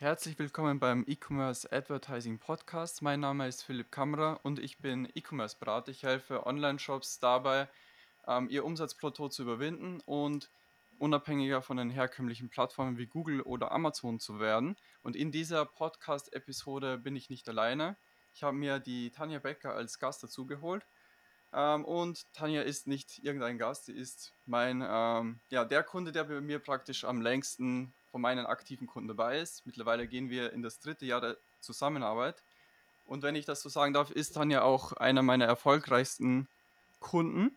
Herzlich willkommen beim E-Commerce Advertising Podcast. Mein Name ist Philipp Kammerer und ich bin E-Commerce-Berater. Ich helfe Online-Shops dabei, ähm, ihr Umsatzplateau zu überwinden und unabhängiger von den herkömmlichen Plattformen wie Google oder Amazon zu werden. Und in dieser Podcast-Episode bin ich nicht alleine. Ich habe mir die Tanja Becker als Gast dazugeholt. Ähm, und Tanja ist nicht irgendein Gast, sie ist mein, ähm, ja, der Kunde, der bei mir praktisch am längsten von meinen aktiven Kunden dabei ist. Mittlerweile gehen wir in das dritte Jahr der Zusammenarbeit. Und wenn ich das so sagen darf, ist Tanja auch einer meiner erfolgreichsten Kunden.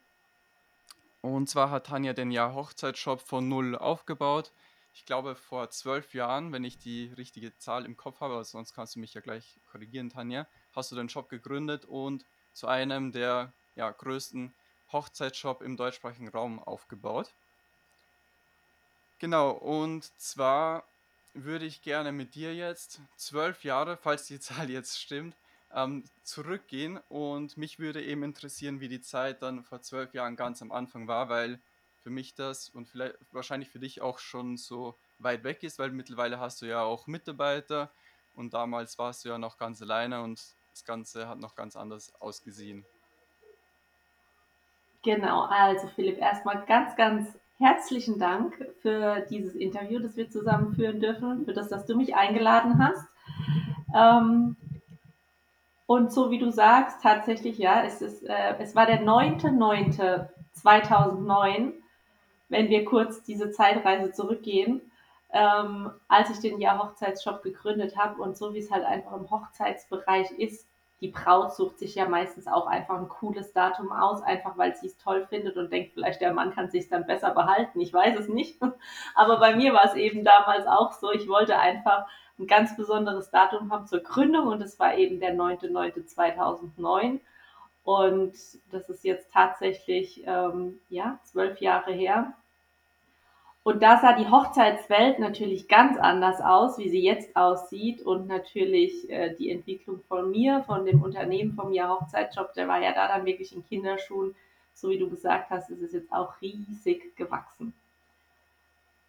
Und zwar hat Tanja den Jahr Hochzeitsshop von null aufgebaut. Ich glaube vor zwölf Jahren, wenn ich die richtige Zahl im Kopf habe, aber sonst kannst du mich ja gleich korrigieren, Tanja, hast du den Shop gegründet und zu einem der ja, größten Hochzeitsshop im deutschsprachigen Raum aufgebaut. Genau, und zwar würde ich gerne mit dir jetzt zwölf Jahre, falls die Zahl jetzt stimmt, ähm, zurückgehen und mich würde eben interessieren, wie die Zeit dann vor zwölf Jahren ganz am Anfang war, weil für mich das und vielleicht wahrscheinlich für dich auch schon so weit weg ist, weil mittlerweile hast du ja auch Mitarbeiter und damals warst du ja noch ganz alleine und das Ganze hat noch ganz anders ausgesehen. Genau, also Philipp, erstmal ganz, ganz herzlichen Dank für dieses Interview, das wir zusammen führen dürfen, für das, dass du mich eingeladen hast. Ähm, und so wie du sagst, tatsächlich, ja, es, ist, äh, es war der 9.9.2009, wenn wir kurz diese Zeitreise zurückgehen, ähm, als ich den Jahr Hochzeitsshop gegründet habe. Und so wie es halt einfach im Hochzeitsbereich ist, die Braut sucht sich ja meistens auch einfach ein cooles Datum aus, einfach weil sie es toll findet und denkt, vielleicht der Mann kann sich dann besser behalten. Ich weiß es nicht. Aber bei mir war es eben damals auch so. Ich wollte einfach ein ganz besonderes Datum haben zur Gründung und es war eben der 9.9.2009. Und das ist jetzt tatsächlich ähm, ja zwölf Jahre her. Und da sah die Hochzeitswelt natürlich ganz anders aus, wie sie jetzt aussieht. Und natürlich äh, die Entwicklung von mir, von dem Unternehmen, vom Jahr Hochzeitjob, der war ja da dann wirklich in Kinderschuhen. So wie du gesagt hast, ist es jetzt auch riesig gewachsen.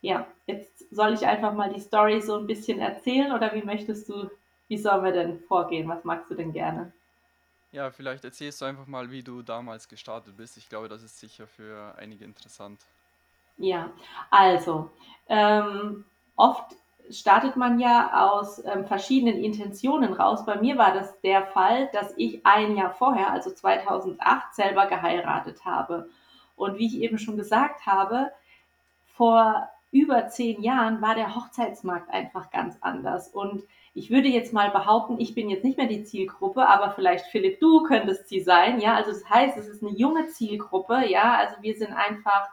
Ja, jetzt soll ich einfach mal die Story so ein bisschen erzählen oder wie möchtest du, wie sollen wir denn vorgehen? Was magst du denn gerne? Ja, vielleicht erzählst du einfach mal, wie du damals gestartet bist. Ich glaube, das ist sicher für einige interessant. Ja, also ähm, oft startet man ja aus ähm, verschiedenen Intentionen raus. Bei mir war das der Fall, dass ich ein Jahr vorher, also 2008, selber geheiratet habe. Und wie ich eben schon gesagt habe, vor über zehn Jahren war der Hochzeitsmarkt einfach ganz anders. Und ich würde jetzt mal behaupten, ich bin jetzt nicht mehr die Zielgruppe, aber vielleicht Philipp, du könntest sie sein. Ja, also das heißt, es ist eine junge Zielgruppe. Ja, also wir sind einfach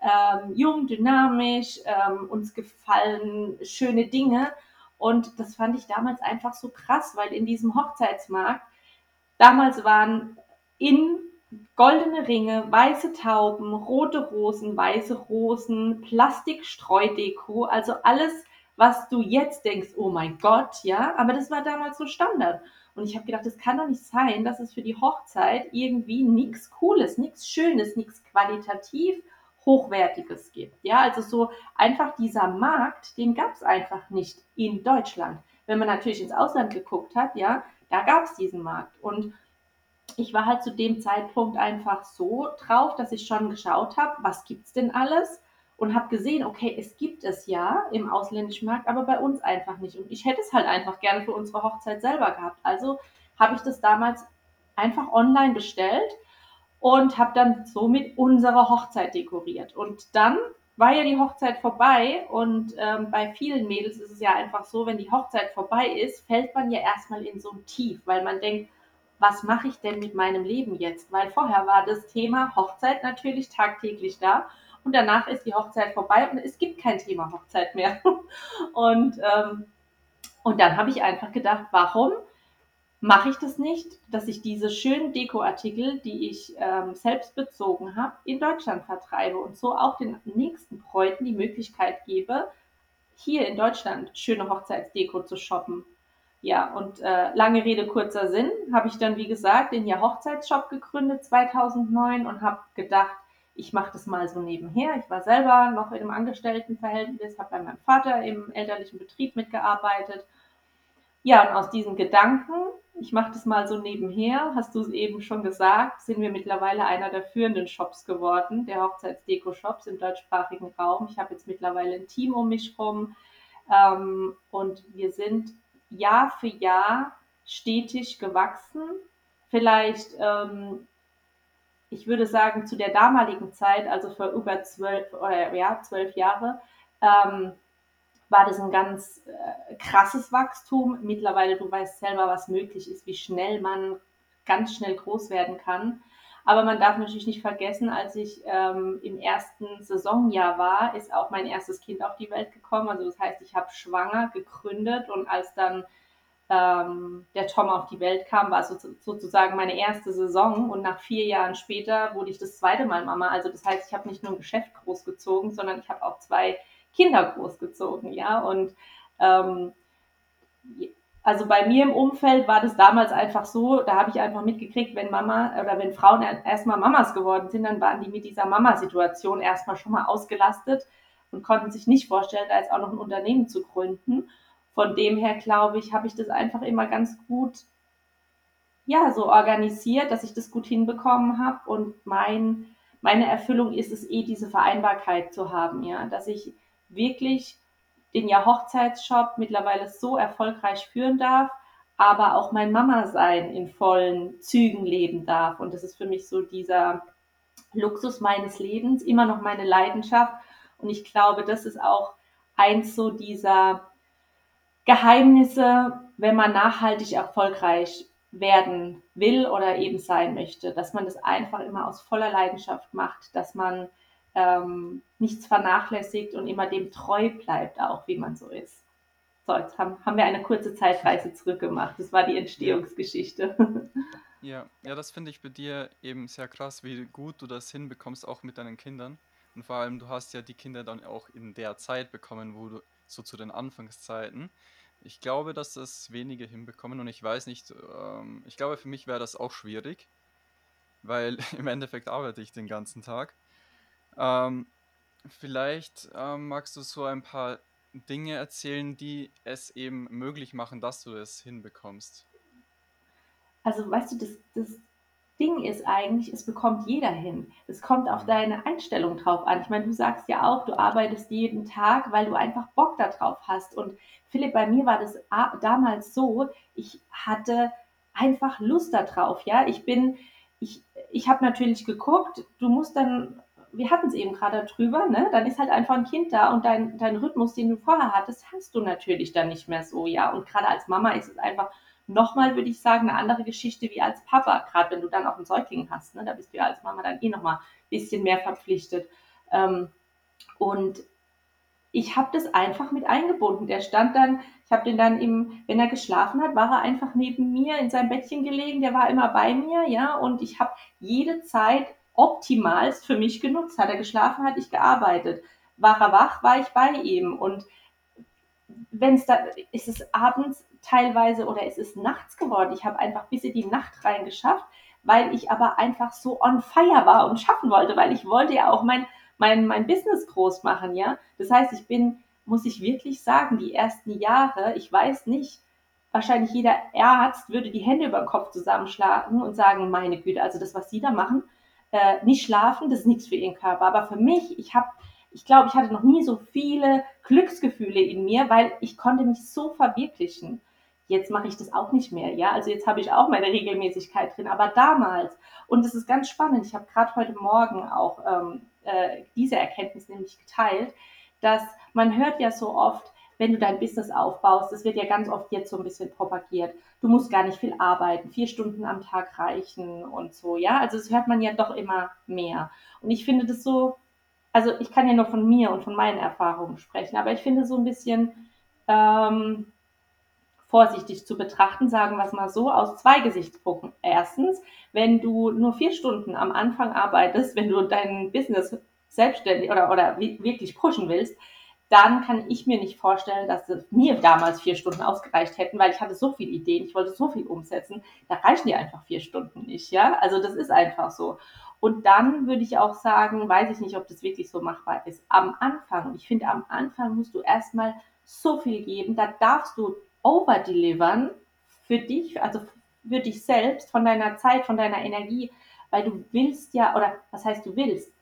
ähm, jung, dynamisch, ähm, uns gefallen schöne Dinge. Und das fand ich damals einfach so krass, weil in diesem Hochzeitsmarkt damals waren in goldene Ringe, weiße Tauben, rote Rosen, weiße Rosen, Plastikstreudeko, also alles, was du jetzt denkst, oh mein Gott, ja, aber das war damals so Standard. Und ich habe gedacht, das kann doch nicht sein, dass es für die Hochzeit irgendwie nichts Cooles, nichts Schönes, nichts qualitativ Hochwertiges gibt. Ja, also so einfach dieser Markt, den gab es einfach nicht in Deutschland. Wenn man natürlich ins Ausland geguckt hat, ja, da gab es diesen Markt. Und ich war halt zu dem Zeitpunkt einfach so drauf, dass ich schon geschaut habe, was gibt es denn alles? Und habe gesehen, okay, es gibt es ja im ausländischen Markt, aber bei uns einfach nicht. Und ich hätte es halt einfach gerne für unsere Hochzeit selber gehabt. Also habe ich das damals einfach online bestellt und habe dann somit unsere Hochzeit dekoriert. Und dann war ja die Hochzeit vorbei und ähm, bei vielen Mädels ist es ja einfach so, wenn die Hochzeit vorbei ist, fällt man ja erstmal in so ein Tief, weil man denkt, was mache ich denn mit meinem Leben jetzt? Weil vorher war das Thema Hochzeit natürlich tagtäglich da und danach ist die Hochzeit vorbei und es gibt kein Thema Hochzeit mehr. und, ähm, und dann habe ich einfach gedacht, warum mache ich das nicht, dass ich diese schönen Dekoartikel, die ich ähm, selbst bezogen habe, in Deutschland vertreibe und so auch den nächsten Bräuten die Möglichkeit gebe, hier in Deutschland schöne Hochzeitsdeko zu shoppen. Ja, und äh, lange Rede, kurzer Sinn, habe ich dann, wie gesagt, den Jahr Hochzeitsshop gegründet 2009 und habe gedacht, ich mache das mal so nebenher. Ich war selber noch in einem Angestelltenverhältnis, habe bei meinem Vater im elterlichen Betrieb mitgearbeitet. Ja, und aus diesen Gedanken, ich mache das mal so nebenher, hast du es eben schon gesagt, sind wir mittlerweile einer der führenden Shops geworden, der Hochzeitsdeko-Shops im deutschsprachigen Raum. Ich habe jetzt mittlerweile ein Team um mich rum ähm, und wir sind Jahr für Jahr stetig gewachsen. Vielleicht ähm, ich würde sagen, zu der damaligen Zeit, also für über zwölf oder ja, zwölf Jahre, ähm, war das ein ganz äh, krasses Wachstum. Mittlerweile, du weißt selber, was möglich ist, wie schnell man ganz schnell groß werden kann. Aber man darf natürlich nicht vergessen, als ich ähm, im ersten Saisonjahr war, ist auch mein erstes Kind auf die Welt gekommen. Also das heißt, ich habe schwanger gegründet und als dann ähm, der Tom auf die Welt kam, war so, sozusagen meine erste Saison und nach vier Jahren später wurde ich das zweite Mal Mama. Also das heißt, ich habe nicht nur ein Geschäft großgezogen, sondern ich habe auch zwei Kinder großgezogen, ja. Und ähm, also bei mir im Umfeld war das damals einfach so, da habe ich einfach mitgekriegt, wenn Mama oder wenn Frauen erstmal Mamas geworden sind, dann waren die mit dieser Mama-Situation erstmal schon mal ausgelastet und konnten sich nicht vorstellen, da jetzt auch noch ein Unternehmen zu gründen von dem her glaube ich, habe ich das einfach immer ganz gut ja, so organisiert, dass ich das gut hinbekommen habe und mein, meine Erfüllung ist es eh, diese Vereinbarkeit zu haben, ja, dass ich wirklich den ja Hochzeitsshop mittlerweile so erfolgreich führen darf, aber auch mein Mama-Sein in vollen Zügen leben darf. Und das ist für mich so dieser Luxus meines Lebens, immer noch meine Leidenschaft. Und ich glaube, das ist auch eins so dieser Geheimnisse, wenn man nachhaltig erfolgreich werden will oder eben sein möchte, dass man das einfach immer aus voller Leidenschaft macht, dass man ähm, nichts vernachlässigt und immer dem treu bleibt, auch wie man so ist. So, jetzt haben, haben wir eine kurze Zeitreise zurückgemacht. Das war die Entstehungsgeschichte. Ja, ja, das finde ich bei dir eben sehr krass, wie gut du das hinbekommst, auch mit deinen Kindern. Und vor allem, du hast ja die Kinder dann auch in der Zeit bekommen, wo du so zu den Anfangszeiten. Ich glaube, dass das wenige hinbekommen und ich weiß nicht, ähm, ich glaube, für mich wäre das auch schwierig, weil im Endeffekt arbeite ich den ganzen Tag. Ähm, vielleicht ähm, magst du so ein paar Dinge erzählen, die es eben möglich machen, dass du es hinbekommst. Also, weißt du, das, das Ding ist eigentlich, es bekommt jeder hin. Es kommt auf deine Einstellung drauf an. Ich meine, du sagst ja auch, du arbeitest jeden Tag, weil du einfach Bock darauf hast. Und Philipp, bei mir war das damals so, ich hatte einfach Lust darauf. Ja, ich bin, ich, ich habe natürlich geguckt, du musst dann, wir hatten es eben gerade drüber, ne? dann ist halt einfach ein Kind da und dein, dein Rhythmus, den du vorher hattest, hast du natürlich dann nicht mehr so. Ja, und gerade als Mama ist es einfach nochmal, würde ich sagen, eine andere Geschichte wie als Papa, gerade wenn du dann auch einen Säugling hast. Ne? Da bist du ja als Mama dann eh nochmal ein bisschen mehr verpflichtet. Ähm, und ich habe das einfach mit eingebunden. Der stand dann, ich habe den dann im, wenn er geschlafen hat, war er einfach neben mir in seinem Bettchen gelegen, der war immer bei mir, ja, und ich habe jede Zeit optimalst für mich genutzt. Hat er geschlafen, hatte ich gearbeitet. War er wach, war ich bei ihm. Und wenn es da, ist es abends teilweise oder es ist nachts geworden. Ich habe einfach bis in die Nacht reingeschafft, weil ich aber einfach so on fire war und schaffen wollte, weil ich wollte ja auch mein, mein, mein Business groß machen, ja. Das heißt, ich bin, muss ich wirklich sagen, die ersten Jahre, ich weiß nicht, wahrscheinlich jeder Arzt würde die Hände über den Kopf zusammenschlagen und sagen, meine Güte, also das, was Sie da machen, äh, nicht schlafen, das ist nichts für Ihren Körper. Aber für mich, ich habe ich glaube, ich hatte noch nie so viele Glücksgefühle in mir, weil ich konnte mich so verwirklichen. Jetzt mache ich das auch nicht mehr, ja. Also jetzt habe ich auch meine Regelmäßigkeit drin, aber damals und es ist ganz spannend. Ich habe gerade heute Morgen auch ähm, äh, diese Erkenntnis nämlich geteilt, dass man hört ja so oft, wenn du dein Business aufbaust, das wird ja ganz oft jetzt so ein bisschen propagiert. Du musst gar nicht viel arbeiten, vier Stunden am Tag reichen und so, ja. Also das hört man ja doch immer mehr. Und ich finde das so also ich kann ja nur von mir und von meinen Erfahrungen sprechen, aber ich finde so ein bisschen ähm, vorsichtig zu betrachten, sagen wir es mal so, aus zwei Gesichtspunkten. Erstens, wenn du nur vier Stunden am Anfang arbeitest, wenn du dein Business selbstständig oder, oder wirklich pushen willst, dann kann ich mir nicht vorstellen, dass mir damals vier Stunden ausgereicht hätten, weil ich hatte so viele Ideen, ich wollte so viel umsetzen. Da reichen dir einfach vier Stunden nicht, ja. Also das ist einfach so. Und dann würde ich auch sagen, weiß ich nicht, ob das wirklich so machbar ist. Am Anfang, ich finde, am Anfang musst du erstmal so viel geben, da darfst du overdelivern für dich, also für dich selbst, von deiner Zeit, von deiner Energie, weil du willst ja, oder was heißt du willst?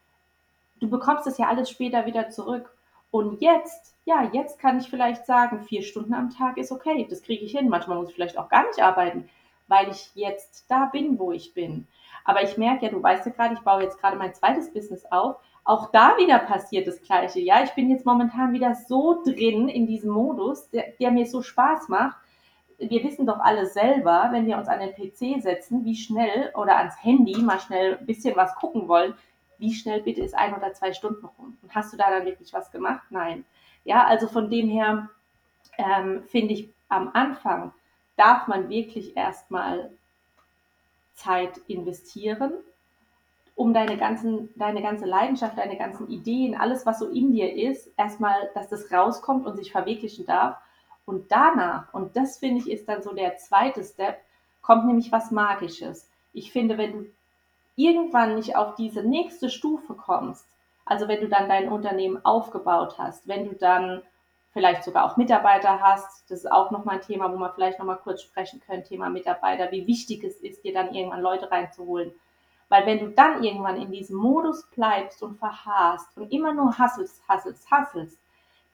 Du bekommst es ja alles später wieder zurück. Und jetzt, ja, jetzt kann ich vielleicht sagen, vier Stunden am Tag ist okay, das kriege ich hin. Manchmal muss ich vielleicht auch gar nicht arbeiten, weil ich jetzt da bin, wo ich bin. Aber ich merke ja, du weißt ja gerade, ich baue jetzt gerade mein zweites Business auf. Auch da wieder passiert das Gleiche. Ja, ich bin jetzt momentan wieder so drin in diesem Modus, der, der mir so Spaß macht. Wir wissen doch alle selber, wenn wir uns an den PC setzen, wie schnell oder ans Handy mal schnell ein bisschen was gucken wollen, wie schnell bitte ist ein oder zwei Stunden rum? Und hast du da dann wirklich was gemacht? Nein. Ja, also von dem her ähm, finde ich am Anfang darf man wirklich erstmal Zeit investieren, um deine, ganzen, deine ganze Leidenschaft, deine ganzen Ideen, alles, was so in dir ist, erstmal, dass das rauskommt und sich verwirklichen darf. Und danach, und das finde ich ist dann so der zweite Step, kommt nämlich was Magisches. Ich finde, wenn du irgendwann nicht auf diese nächste Stufe kommst, also wenn du dann dein Unternehmen aufgebaut hast, wenn du dann vielleicht sogar auch Mitarbeiter hast. Das ist auch nochmal ein Thema, wo wir vielleicht nochmal kurz sprechen können, Thema Mitarbeiter, wie wichtig es ist, dir dann irgendwann Leute reinzuholen. Weil wenn du dann irgendwann in diesem Modus bleibst und verharrst und immer nur hasselst, hasselst, hasselst,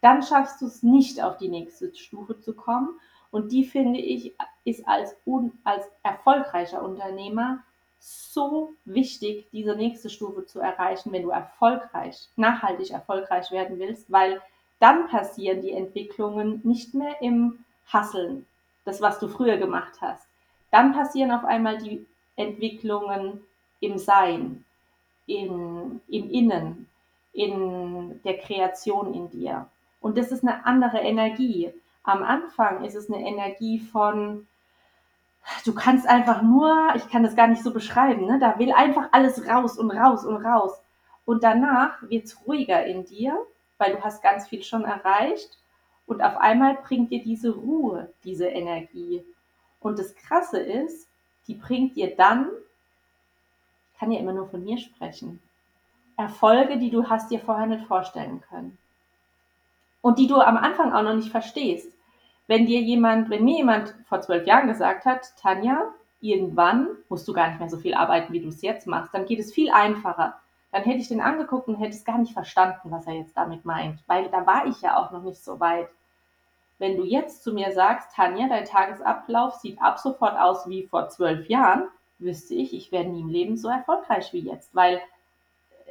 dann schaffst du es nicht auf die nächste Stufe zu kommen. Und die finde ich ist als, un, als erfolgreicher Unternehmer so wichtig, diese nächste Stufe zu erreichen, wenn du erfolgreich, nachhaltig erfolgreich werden willst, weil dann passieren die Entwicklungen nicht mehr im Hasseln, das, was du früher gemacht hast. Dann passieren auf einmal die Entwicklungen im Sein, in, im Innen, in der Kreation in dir. Und das ist eine andere Energie. Am Anfang ist es eine Energie von, du kannst einfach nur, ich kann das gar nicht so beschreiben, ne? da will einfach alles raus und raus und raus. Und danach wird es ruhiger in dir weil du hast ganz viel schon erreicht und auf einmal bringt dir diese Ruhe, diese Energie. Und das Krasse ist, die bringt dir dann, ich kann ja immer nur von mir sprechen, Erfolge, die du hast dir vorher nicht vorstellen können. Und die du am Anfang auch noch nicht verstehst. Wenn dir jemand, wenn mir jemand vor zwölf Jahren gesagt hat, Tanja, irgendwann musst du gar nicht mehr so viel arbeiten, wie du es jetzt machst, dann geht es viel einfacher dann hätte ich den angeguckt und hätte es gar nicht verstanden, was er jetzt damit meint, weil da war ich ja auch noch nicht so weit. Wenn du jetzt zu mir sagst, Tanja, dein Tagesablauf sieht ab sofort aus wie vor zwölf Jahren, wüsste ich, ich wäre nie im Leben so erfolgreich wie jetzt, weil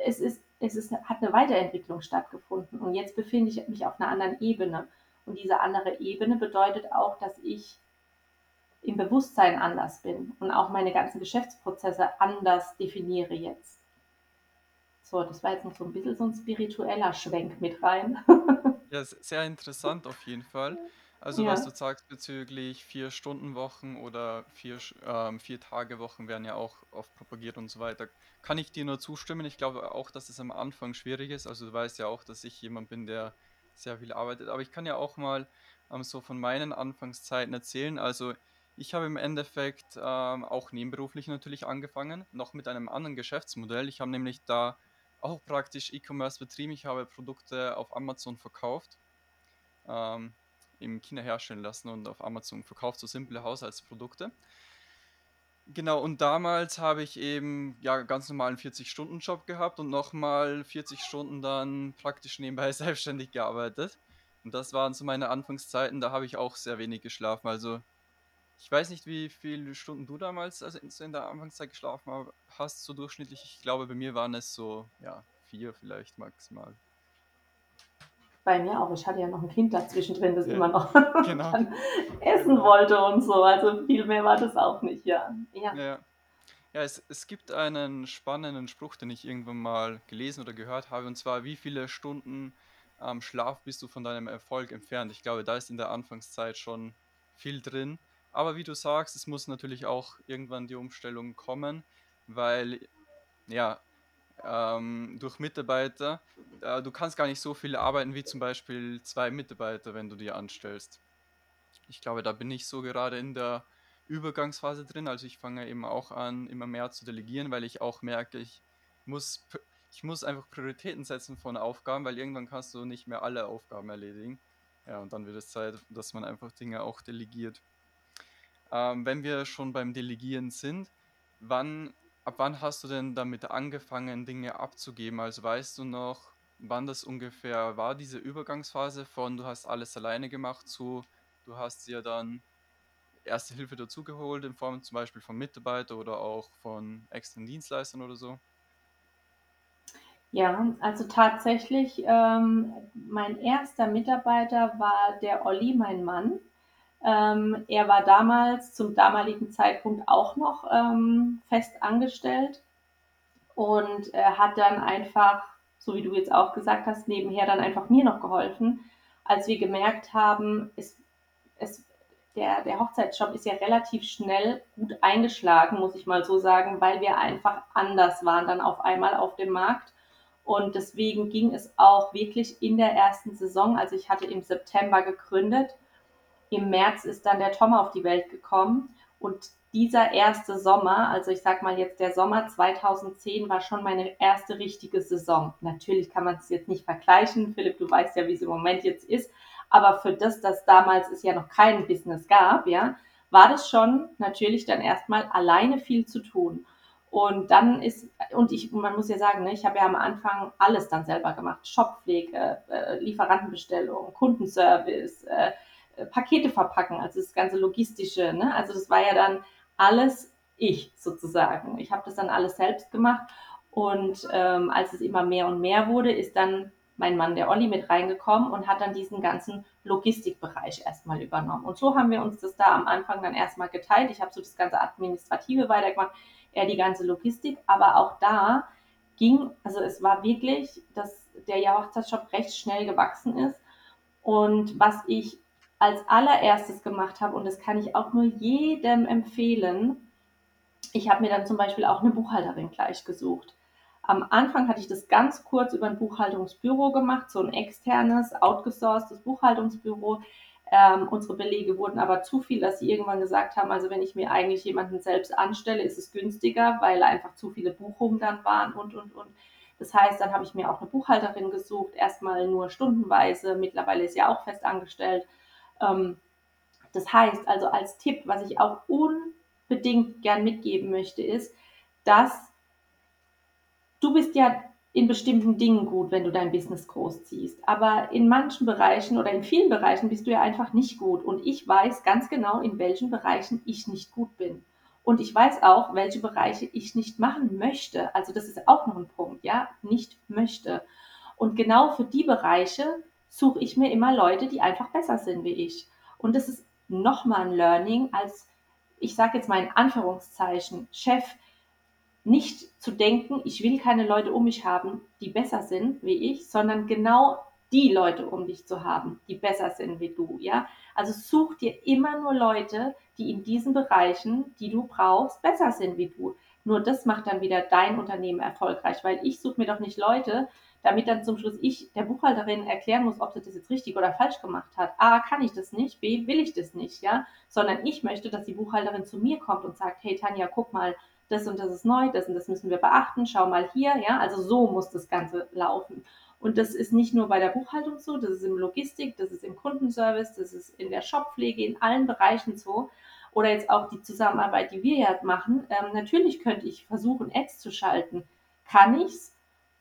es ist, es ist, hat eine Weiterentwicklung stattgefunden und jetzt befinde ich mich auf einer anderen Ebene. Und diese andere Ebene bedeutet auch, dass ich im Bewusstsein anders bin und auch meine ganzen Geschäftsprozesse anders definiere jetzt. So, das war jetzt noch so ein bisschen so ein spiritueller Schwenk mit rein. Ja, sehr interessant auf jeden Fall. Also was du sagst bezüglich Vier-Stunden-Wochen oder vier, ähm, Vier-Tage-Wochen werden ja auch oft propagiert und so weiter. Kann ich dir nur zustimmen. Ich glaube auch, dass es am Anfang schwierig ist. Also du weißt ja auch, dass ich jemand bin, der sehr viel arbeitet. Aber ich kann ja auch mal ähm, so von meinen Anfangszeiten erzählen. Also ich habe im Endeffekt ähm, auch nebenberuflich natürlich angefangen, noch mit einem anderen Geschäftsmodell. Ich habe nämlich da auch praktisch E-Commerce betrieben. Ich habe Produkte auf Amazon verkauft, ähm, in China herstellen lassen und auf Amazon verkauft, so simple Haushaltsprodukte. Genau, und damals habe ich eben ja ganz normalen 40-Stunden-Job gehabt und nochmal 40 Stunden dann praktisch nebenbei selbstständig gearbeitet. Und das waren so meine Anfangszeiten, da habe ich auch sehr wenig geschlafen. Also ich weiß nicht, wie viele Stunden du damals also in der Anfangszeit geschlafen hast, so durchschnittlich. Ich glaube, bei mir waren es so, ja, vier vielleicht maximal. Bei mir auch. Ich hatte ja noch ein Kind dazwischen drin, das ja, immer noch genau. essen wollte und so. Also viel mehr war das auch nicht, ja. Ja, ja. ja es, es gibt einen spannenden Spruch, den ich irgendwann mal gelesen oder gehört habe, und zwar, wie viele Stunden am ähm, Schlaf bist du von deinem Erfolg entfernt? Ich glaube, da ist in der Anfangszeit schon viel drin. Aber wie du sagst, es muss natürlich auch irgendwann die Umstellung kommen, weil ja, ähm, durch Mitarbeiter, äh, du kannst gar nicht so viel arbeiten wie zum Beispiel zwei Mitarbeiter, wenn du die anstellst. Ich glaube, da bin ich so gerade in der Übergangsphase drin. Also ich fange eben auch an, immer mehr zu delegieren, weil ich auch merke, ich muss, ich muss einfach Prioritäten setzen von Aufgaben, weil irgendwann kannst du nicht mehr alle Aufgaben erledigen. Ja, und dann wird es Zeit, dass man einfach Dinge auch delegiert. Ähm, wenn wir schon beim Delegieren sind, wann, ab wann hast du denn damit angefangen, Dinge abzugeben? Also weißt du noch, wann das ungefähr war, diese Übergangsphase von du hast alles alleine gemacht zu du hast dir dann Erste Hilfe dazugeholt in Form zum Beispiel von Mitarbeitern oder auch von externen Dienstleistern oder so? Ja, also tatsächlich, ähm, mein erster Mitarbeiter war der Olli, mein Mann. Ähm, er war damals zum damaligen Zeitpunkt auch noch ähm, fest angestellt und er hat dann einfach, so wie du jetzt auch gesagt hast, nebenher dann einfach mir noch geholfen, als wir gemerkt haben, es, es, der, der Hochzeitsshop ist ja relativ schnell gut eingeschlagen, muss ich mal so sagen, weil wir einfach anders waren dann auf einmal auf dem Markt. Und deswegen ging es auch wirklich in der ersten Saison. Also ich hatte im September gegründet. Im März ist dann der Tom auf die Welt gekommen. Und dieser erste Sommer, also ich sag mal jetzt der Sommer 2010, war schon meine erste richtige Saison. Natürlich kann man es jetzt nicht vergleichen. Philipp, du weißt ja, wie es im Moment jetzt ist. Aber für das, dass damals es ja noch kein Business gab, ja, war das schon natürlich dann erstmal alleine viel zu tun. Und dann ist, und ich, man muss ja sagen, ne, ich habe ja am Anfang alles dann selber gemacht. Shoppflege, äh, Lieferantenbestellung, Kundenservice, äh, äh, Pakete verpacken, also das ganze Logistische. Ne? Also das war ja dann alles ich sozusagen. Ich habe das dann alles selbst gemacht. Und ähm, als es immer mehr und mehr wurde, ist dann mein Mann, der Olli, mit reingekommen und hat dann diesen ganzen Logistikbereich erstmal übernommen. Und so haben wir uns das da am Anfang dann erstmal geteilt. Ich habe so das ganze Administrative weitergemacht, er die ganze Logistik, aber auch da ging, also es war wirklich, dass der Hochzeitsshop recht schnell gewachsen ist. Und was ich als allererstes gemacht habe, und das kann ich auch nur jedem empfehlen, ich habe mir dann zum Beispiel auch eine Buchhalterin gleich gesucht. Am Anfang hatte ich das ganz kurz über ein Buchhaltungsbüro gemacht, so ein externes, outgesourcedes Buchhaltungsbüro. Ähm, unsere Belege wurden aber zu viel, dass sie irgendwann gesagt haben, also wenn ich mir eigentlich jemanden selbst anstelle, ist es günstiger, weil einfach zu viele Buchungen dann waren und, und, und. Das heißt, dann habe ich mir auch eine Buchhalterin gesucht, erstmal nur stundenweise, mittlerweile ist sie auch fest angestellt. Ähm, das heißt also als Tipp, was ich auch unbedingt gern mitgeben möchte, ist, dass du bist ja in bestimmten Dingen gut, wenn du dein Business großziehst. Aber in manchen Bereichen oder in vielen Bereichen bist du ja einfach nicht gut. Und ich weiß ganz genau, in welchen Bereichen ich nicht gut bin. Und ich weiß auch, welche Bereiche ich nicht machen möchte. Also das ist auch noch ein Punkt, ja, nicht möchte. Und genau für die Bereiche suche ich mir immer Leute, die einfach besser sind wie ich. Und das ist nochmal ein Learning als, ich sage jetzt mal in Anführungszeichen, Chef, nicht zu denken, ich will keine Leute um mich haben, die besser sind wie ich, sondern genau die Leute um dich zu haben, die besser sind wie du, ja? Also such dir immer nur Leute, die in diesen Bereichen, die du brauchst, besser sind wie du. Nur das macht dann wieder dein Unternehmen erfolgreich, weil ich suche mir doch nicht Leute, damit dann zum Schluss ich der Buchhalterin erklären muss, ob sie das jetzt richtig oder falsch gemacht hat. A, kann ich das nicht, B, will ich das nicht, ja? Sondern ich möchte, dass die Buchhalterin zu mir kommt und sagt, hey Tanja, guck mal, das und das ist neu, das und das müssen wir beachten, schau mal hier, ja, also so muss das Ganze laufen. Und das ist nicht nur bei der Buchhaltung so, das ist im Logistik, das ist im Kundenservice, das ist in der Shoppflege, in allen Bereichen so. Oder jetzt auch die Zusammenarbeit, die wir ja machen. Ähm, natürlich könnte ich versuchen, Ads zu schalten. Kann ich's?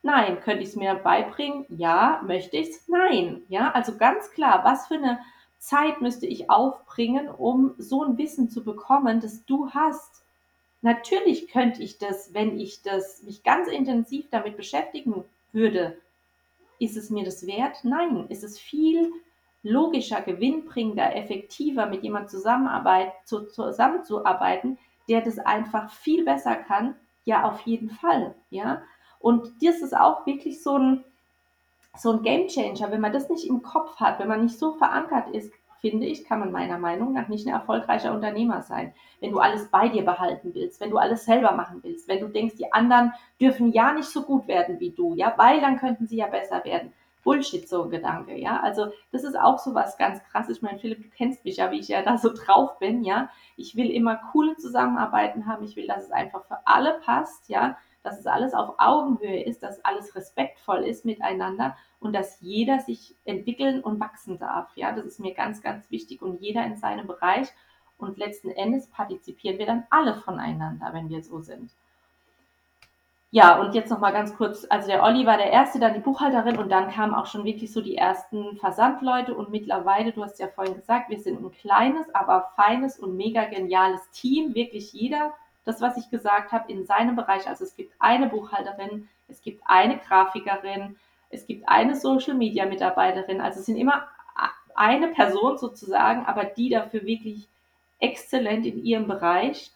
Nein. Könnte ich es mir beibringen? Ja. Möchte ich es? Nein. Ja, also ganz klar, was für eine Zeit müsste ich aufbringen, um so ein Wissen zu bekommen, das du hast? Natürlich könnte ich das, wenn ich das mich ganz intensiv damit beschäftigen würde. Ist es mir das wert? Nein. Ist es viel logischer, gewinnbringender, effektiver, mit jemandem zusammenarbeit, zu, zusammenzuarbeiten, der das einfach viel besser kann? Ja, auf jeden Fall. Ja. Und das ist auch wirklich so ein, so ein Game Changer, wenn man das nicht im Kopf hat, wenn man nicht so verankert ist, finde ich, kann man meiner Meinung nach nicht ein erfolgreicher Unternehmer sein. Wenn du alles bei dir behalten willst, wenn du alles selber machen willst, wenn du denkst, die anderen dürfen ja nicht so gut werden wie du, ja, weil dann könnten sie ja besser werden. Bullshit, so ein Gedanke, ja. Also, das ist auch so was ganz krasses. Ich meine, Philipp, du kennst mich ja, wie ich ja da so drauf bin, ja. Ich will immer coole Zusammenarbeiten haben. Ich will, dass es einfach für alle passt, ja. Dass es alles auf Augenhöhe ist, dass alles respektvoll ist miteinander und dass jeder sich entwickeln und wachsen darf. Ja, das ist mir ganz, ganz wichtig und jeder in seinem Bereich. Und letzten Endes partizipieren wir dann alle voneinander, wenn wir so sind. Ja, und jetzt noch mal ganz kurz, also der Olli war der Erste, dann die Buchhalterin und dann kamen auch schon wirklich so die ersten Versandleute und mittlerweile, du hast ja vorhin gesagt, wir sind ein kleines, aber feines und mega geniales Team, wirklich jeder, das was ich gesagt habe, in seinem Bereich. Also es gibt eine Buchhalterin, es gibt eine Grafikerin, es gibt eine Social Media Mitarbeiterin, also es sind immer eine Person sozusagen, aber die dafür wirklich exzellent in ihrem Bereich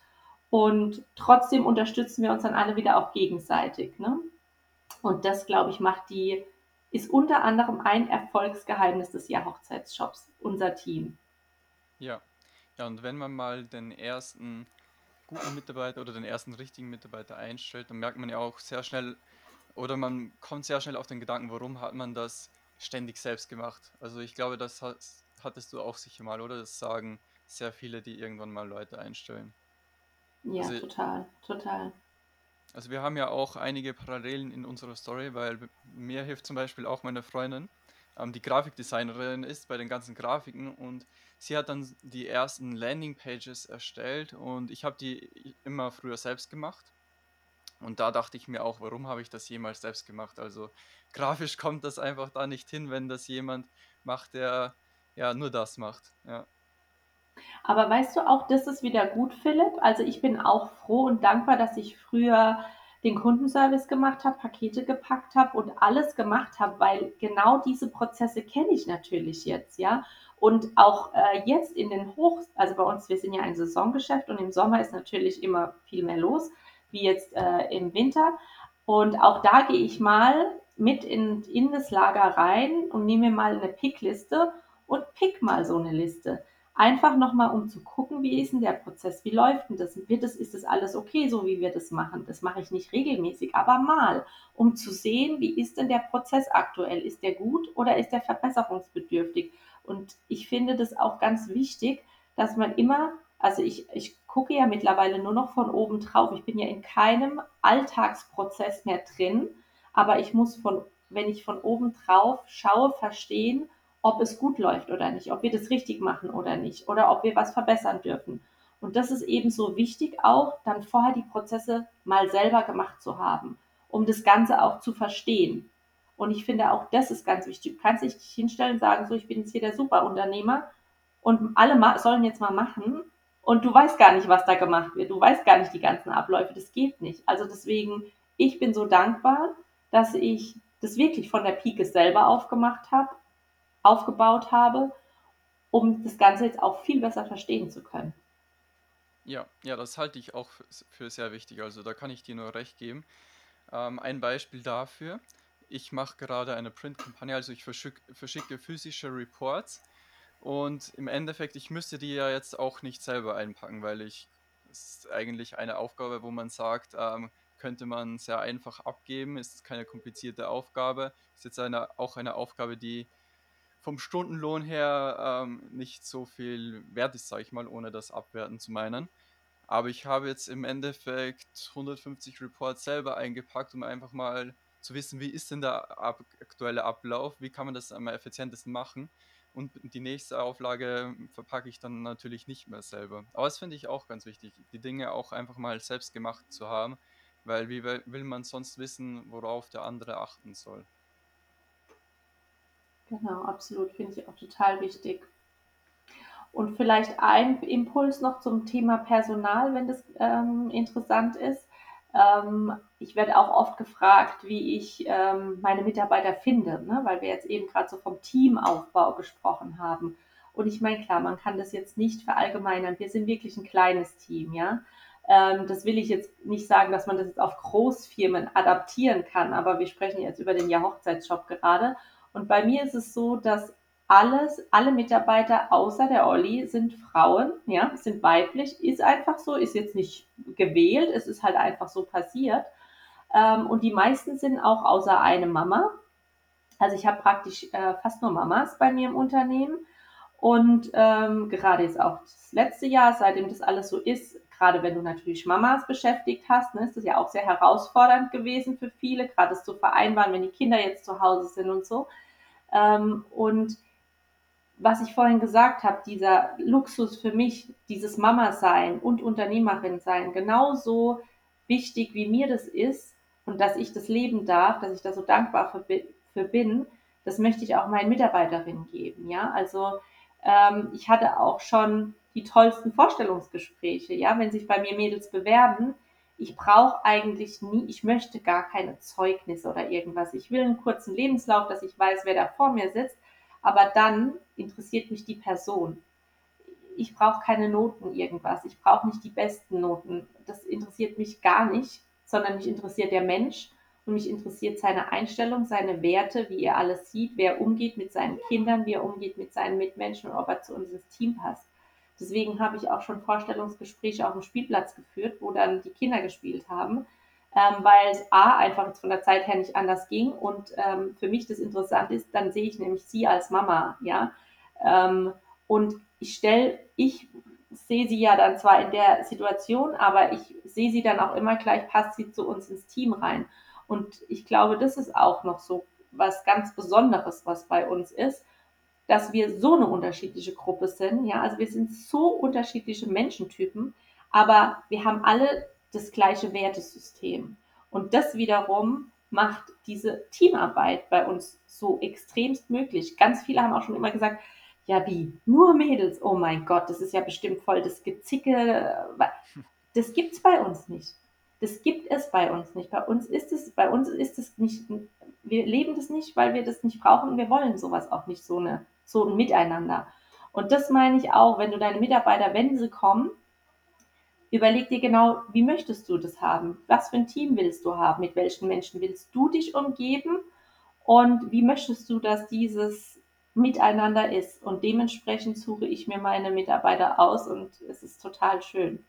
und trotzdem unterstützen wir uns dann alle wieder auch gegenseitig. Ne? Und das, glaube ich, macht die, ist unter anderem ein Erfolgsgeheimnis des Jahrhochzeitsshops, unser Team. Ja, ja, und wenn man mal den ersten guten Mitarbeiter oder den ersten richtigen Mitarbeiter einstellt, dann merkt man ja auch sehr schnell oder man kommt sehr schnell auf den Gedanken, warum hat man das ständig selbst gemacht. Also ich glaube, das hattest du auch sicher mal, oder? Das sagen sehr viele, die irgendwann mal Leute einstellen. Ja, Also, total, total. also wir haben ja auch einige Parallelen in unserer Story, weil mir hilft zum Beispiel auch meine Freundin, ähm, die Grafikdesignerin ist bei den ganzen Grafiken und sie hat dann die ersten Landingpages erstellt und ich habe die immer früher selbst gemacht. Und da dachte ich mir auch, warum habe ich das jemals selbst gemacht? Also grafisch kommt das einfach da nicht hin, wenn das jemand macht, der ja nur das macht. Ja. Aber weißt du, auch das ist wieder gut, Philipp. Also ich bin auch froh und dankbar, dass ich früher den Kundenservice gemacht habe, Pakete gepackt habe und alles gemacht habe, weil genau diese Prozesse kenne ich natürlich jetzt, ja. Und auch äh, jetzt in den Hoch, also bei uns, wir sind ja ein Saisongeschäft und im Sommer ist natürlich immer viel mehr los, wie jetzt äh, im Winter. Und auch da gehe ich mal mit in, in das Lager rein und nehme mir mal eine Pickliste und pick mal so eine Liste. Einfach nochmal, um zu gucken, wie ist denn der Prozess, wie läuft denn das, wird es, ist das alles okay, so wie wir das machen. Das mache ich nicht regelmäßig, aber mal, um zu sehen, wie ist denn der Prozess aktuell, ist der gut oder ist der verbesserungsbedürftig. Und ich finde das auch ganz wichtig, dass man immer, also ich, ich gucke ja mittlerweile nur noch von oben drauf, ich bin ja in keinem Alltagsprozess mehr drin, aber ich muss von, wenn ich von oben drauf schaue, verstehen, ob es gut läuft oder nicht, ob wir das richtig machen oder nicht oder ob wir was verbessern dürfen. Und das ist eben so wichtig auch, dann vorher die Prozesse mal selber gemacht zu haben, um das Ganze auch zu verstehen. Und ich finde auch das ist ganz wichtig. Du kannst dich hinstellen und sagen, so, ich bin jetzt hier der Superunternehmer und alle sollen jetzt mal machen und du weißt gar nicht, was da gemacht wird. Du weißt gar nicht die ganzen Abläufe. Das geht nicht. Also deswegen, ich bin so dankbar, dass ich das wirklich von der Pike selber aufgemacht habe aufgebaut habe, um das Ganze jetzt auch viel besser verstehen zu können. Ja, ja, das halte ich auch für sehr wichtig. Also da kann ich dir nur recht geben. Ähm, ein Beispiel dafür. Ich mache gerade eine Print-Kampagne, also ich verschick, verschicke physische Reports und im Endeffekt, ich müsste die ja jetzt auch nicht selber einpacken, weil ich, ist eigentlich eine Aufgabe, wo man sagt, ähm, könnte man sehr einfach abgeben, ist keine komplizierte Aufgabe, ist jetzt eine, auch eine Aufgabe, die vom Stundenlohn her ähm, nicht so viel wert ist, sage ich mal, ohne das abwerten zu meinen. Aber ich habe jetzt im Endeffekt 150 Reports selber eingepackt, um einfach mal zu wissen, wie ist denn der aktuelle Ablauf, wie kann man das am effizientesten machen. Und die nächste Auflage verpacke ich dann natürlich nicht mehr selber. Aber das finde ich auch ganz wichtig, die Dinge auch einfach mal selbst gemacht zu haben, weil wie will man sonst wissen, worauf der andere achten soll. Genau, absolut, finde ich auch total wichtig. Und vielleicht ein Impuls noch zum Thema Personal, wenn das ähm, interessant ist. Ähm, ich werde auch oft gefragt, wie ich ähm, meine Mitarbeiter finde, ne? weil wir jetzt eben gerade so vom Teamaufbau gesprochen haben. Und ich meine, klar, man kann das jetzt nicht verallgemeinern. Wir sind wirklich ein kleines Team, ja. Ähm, das will ich jetzt nicht sagen, dass man das jetzt auf Großfirmen adaptieren kann, aber wir sprechen jetzt über den Jahrhochzeitsshop gerade. Und bei mir ist es so, dass alles, alle Mitarbeiter außer der Olli sind Frauen, ja, sind weiblich, ist einfach so, ist jetzt nicht gewählt, es ist halt einfach so passiert. Ähm, und die meisten sind auch außer eine Mama. Also ich habe praktisch äh, fast nur Mamas bei mir im Unternehmen. Und ähm, gerade jetzt auch das letzte Jahr, seitdem das alles so ist, gerade wenn du natürlich Mamas beschäftigt hast, ne, ist das ja auch sehr herausfordernd gewesen für viele, gerade das zu vereinbaren, wenn die Kinder jetzt zu Hause sind und so. Ähm, und was ich vorhin gesagt habe, dieser Luxus für mich, dieses Mama sein und Unternehmerin sein, genauso wichtig wie mir das ist und dass ich das leben darf, dass ich da so dankbar für, für bin, das möchte ich auch meinen Mitarbeiterinnen geben. Ja, also ähm, ich hatte auch schon die tollsten Vorstellungsgespräche. Ja, wenn sich bei mir Mädels bewerben, ich brauche eigentlich nie, ich möchte gar keine Zeugnisse oder irgendwas. Ich will einen kurzen Lebenslauf, dass ich weiß, wer da vor mir sitzt. Aber dann interessiert mich die Person. Ich brauche keine Noten irgendwas. Ich brauche nicht die besten Noten. Das interessiert mich gar nicht, sondern mich interessiert der Mensch und mich interessiert seine Einstellung, seine Werte, wie er alles sieht, wer er umgeht mit seinen Kindern, wie er umgeht mit seinen Mitmenschen und ob er zu uns ins Team passt. Deswegen habe ich auch schon Vorstellungsgespräche auf dem Spielplatz geführt, wo dann die Kinder gespielt haben, ähm, weil es A einfach jetzt von der Zeit her nicht anders ging und ähm, für mich das interessant ist, dann sehe ich nämlich sie als Mama, ja. Ähm, und ich stelle, ich sehe sie ja dann zwar in der Situation, aber ich sehe sie dann auch immer gleich, passt sie zu uns ins Team rein. Und ich glaube, das ist auch noch so was ganz Besonderes, was bei uns ist, dass wir so eine unterschiedliche Gruppe sind. Ja, also wir sind so unterschiedliche Menschentypen, aber wir haben alle das gleiche Wertesystem. Und das wiederum macht diese Teamarbeit bei uns so extremst möglich. Ganz viele haben auch schon immer gesagt, ja, wie? Nur Mädels? Oh mein Gott, das ist ja bestimmt voll das Gezicke. Das gibt's bei uns nicht. Das gibt es bei uns nicht. Bei uns ist es, bei uns ist es nicht, wir leben das nicht, weil wir das nicht brauchen und wir wollen sowas auch nicht, so eine, so ein Miteinander. Und das meine ich auch, wenn du deine Mitarbeiter, wenn sie kommen, überleg dir genau, wie möchtest du das haben? Was für ein Team willst du haben? Mit welchen Menschen willst du dich umgeben? Und wie möchtest du, dass dieses Miteinander ist? Und dementsprechend suche ich mir meine Mitarbeiter aus und es ist total schön.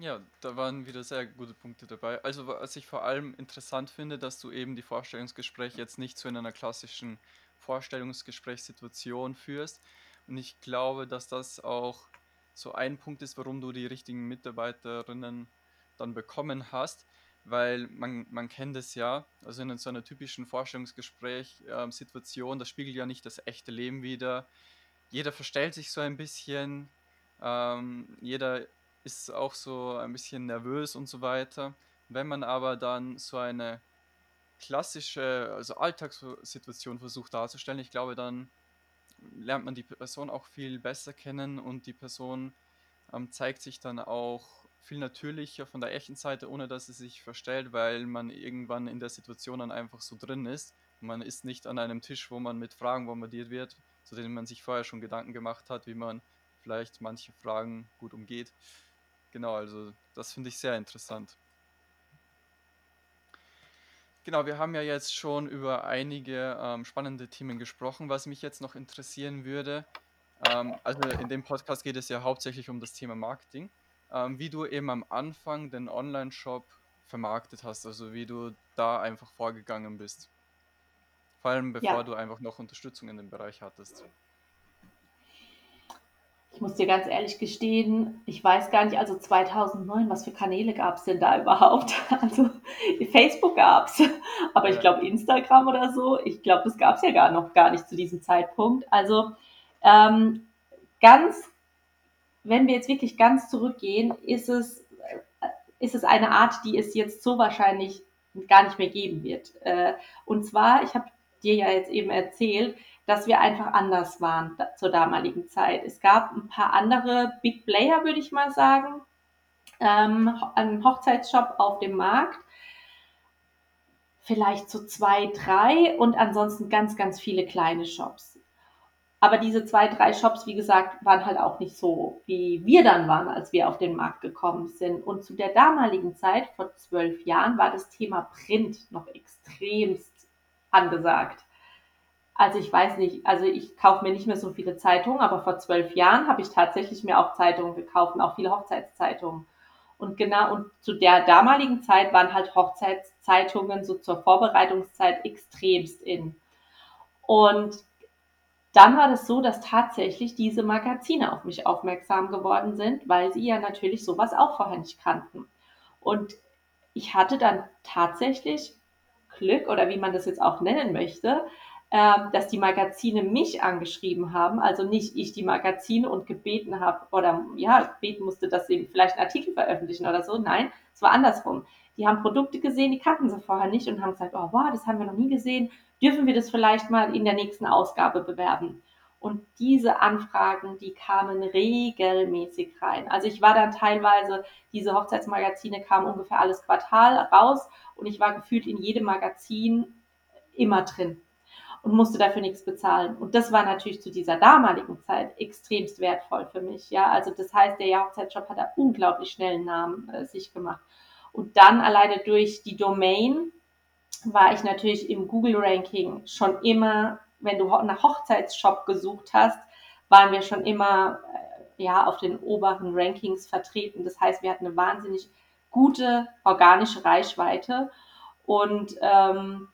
Ja, da waren wieder sehr gute Punkte dabei. Also, was ich vor allem interessant finde, dass du eben die Vorstellungsgespräche jetzt nicht so in einer klassischen Vorstellungsgesprächssituation führst. Und ich glaube, dass das auch so ein Punkt ist, warum du die richtigen Mitarbeiterinnen dann bekommen hast, weil man, man kennt es ja, also in so einer typischen Vorstellungsgespräch-Situation, ähm, das spiegelt ja nicht das echte Leben wider. Jeder verstellt sich so ein bisschen, ähm, jeder ist auch so ein bisschen nervös und so weiter. Wenn man aber dann so eine klassische, also Alltagssituation versucht darzustellen, ich glaube, dann lernt man die Person auch viel besser kennen und die Person ähm, zeigt sich dann auch viel natürlicher von der echten Seite, ohne dass sie sich verstellt, weil man irgendwann in der Situation dann einfach so drin ist. Man ist nicht an einem Tisch, wo man mit Fragen bombardiert wird, zu denen man sich vorher schon Gedanken gemacht hat, wie man vielleicht manche Fragen gut umgeht. Genau, also das finde ich sehr interessant. Genau, wir haben ja jetzt schon über einige ähm, spannende Themen gesprochen. Was mich jetzt noch interessieren würde, ähm, also in dem Podcast geht es ja hauptsächlich um das Thema Marketing, ähm, wie du eben am Anfang den Online-Shop vermarktet hast, also wie du da einfach vorgegangen bist. Vor allem bevor ja. du einfach noch Unterstützung in dem Bereich hattest. Ich muss dir ganz ehrlich gestehen, ich weiß gar nicht, also 2009, was für Kanäle gab es denn da überhaupt? Also Facebook gab es, aber ich glaube Instagram oder so, ich glaube, das gab es ja gar noch gar nicht zu diesem Zeitpunkt. Also ähm, ganz, wenn wir jetzt wirklich ganz zurückgehen, ist es, ist es eine Art, die es jetzt so wahrscheinlich gar nicht mehr geben wird. Äh, und zwar, ich habe dir ja jetzt eben erzählt, dass wir einfach anders waren zur damaligen Zeit. Es gab ein paar andere Big Player, würde ich mal sagen, ähm, einen Hochzeitsshop auf dem Markt. Vielleicht so zwei, drei und ansonsten ganz, ganz viele kleine Shops. Aber diese zwei, drei Shops, wie gesagt, waren halt auch nicht so, wie wir dann waren, als wir auf den Markt gekommen sind. Und zu der damaligen Zeit, vor zwölf Jahren, war das Thema Print noch extremst angesagt. Also ich weiß nicht, also ich kaufe mir nicht mehr so viele Zeitungen, aber vor zwölf Jahren habe ich tatsächlich mir auch Zeitungen gekauft und auch viele Hochzeitszeitungen. Und genau, und zu der damaligen Zeit waren halt Hochzeitszeitungen so zur Vorbereitungszeit extremst in. Und dann war das so, dass tatsächlich diese Magazine auf mich aufmerksam geworden sind, weil sie ja natürlich sowas auch vorher nicht kannten. Und ich hatte dann tatsächlich Glück oder wie man das jetzt auch nennen möchte, dass die Magazine mich angeschrieben haben, also nicht ich die Magazine und gebeten habe oder ja, beten musste, dass sie vielleicht einen Artikel veröffentlichen oder so. Nein, es war andersrum. Die haben Produkte gesehen, die kannten sie vorher nicht und haben gesagt, oh wow, das haben wir noch nie gesehen. Dürfen wir das vielleicht mal in der nächsten Ausgabe bewerben? Und diese Anfragen, die kamen regelmäßig rein. Also ich war dann teilweise, diese Hochzeitsmagazine kamen ungefähr alles Quartal raus und ich war gefühlt in jedem Magazin immer drin und musste dafür nichts bezahlen. Und das war natürlich zu dieser damaligen Zeit extremst wertvoll für mich. Ja, also das heißt, der Hochzeitsshop hat da unglaublich schnell einen Namen äh, sich gemacht. Und dann alleine durch die Domain war ich natürlich im Google-Ranking schon immer, wenn du nach Hochzeitsshop gesucht hast, waren wir schon immer äh, ja, auf den oberen Rankings vertreten. Das heißt, wir hatten eine wahnsinnig gute organische Reichweite und ähm,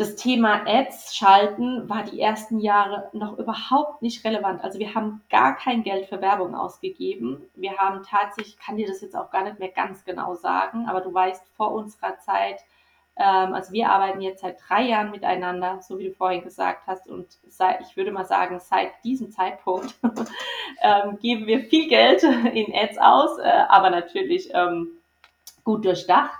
das Thema Ads schalten war die ersten Jahre noch überhaupt nicht relevant. Also wir haben gar kein Geld für Werbung ausgegeben. Wir haben tatsächlich, ich kann dir das jetzt auch gar nicht mehr ganz genau sagen, aber du weißt, vor unserer Zeit, ähm, also wir arbeiten jetzt seit drei Jahren miteinander, so wie du vorhin gesagt hast, und seit, ich würde mal sagen, seit diesem Zeitpunkt ähm, geben wir viel Geld in Ads aus, äh, aber natürlich ähm, gut durchdacht.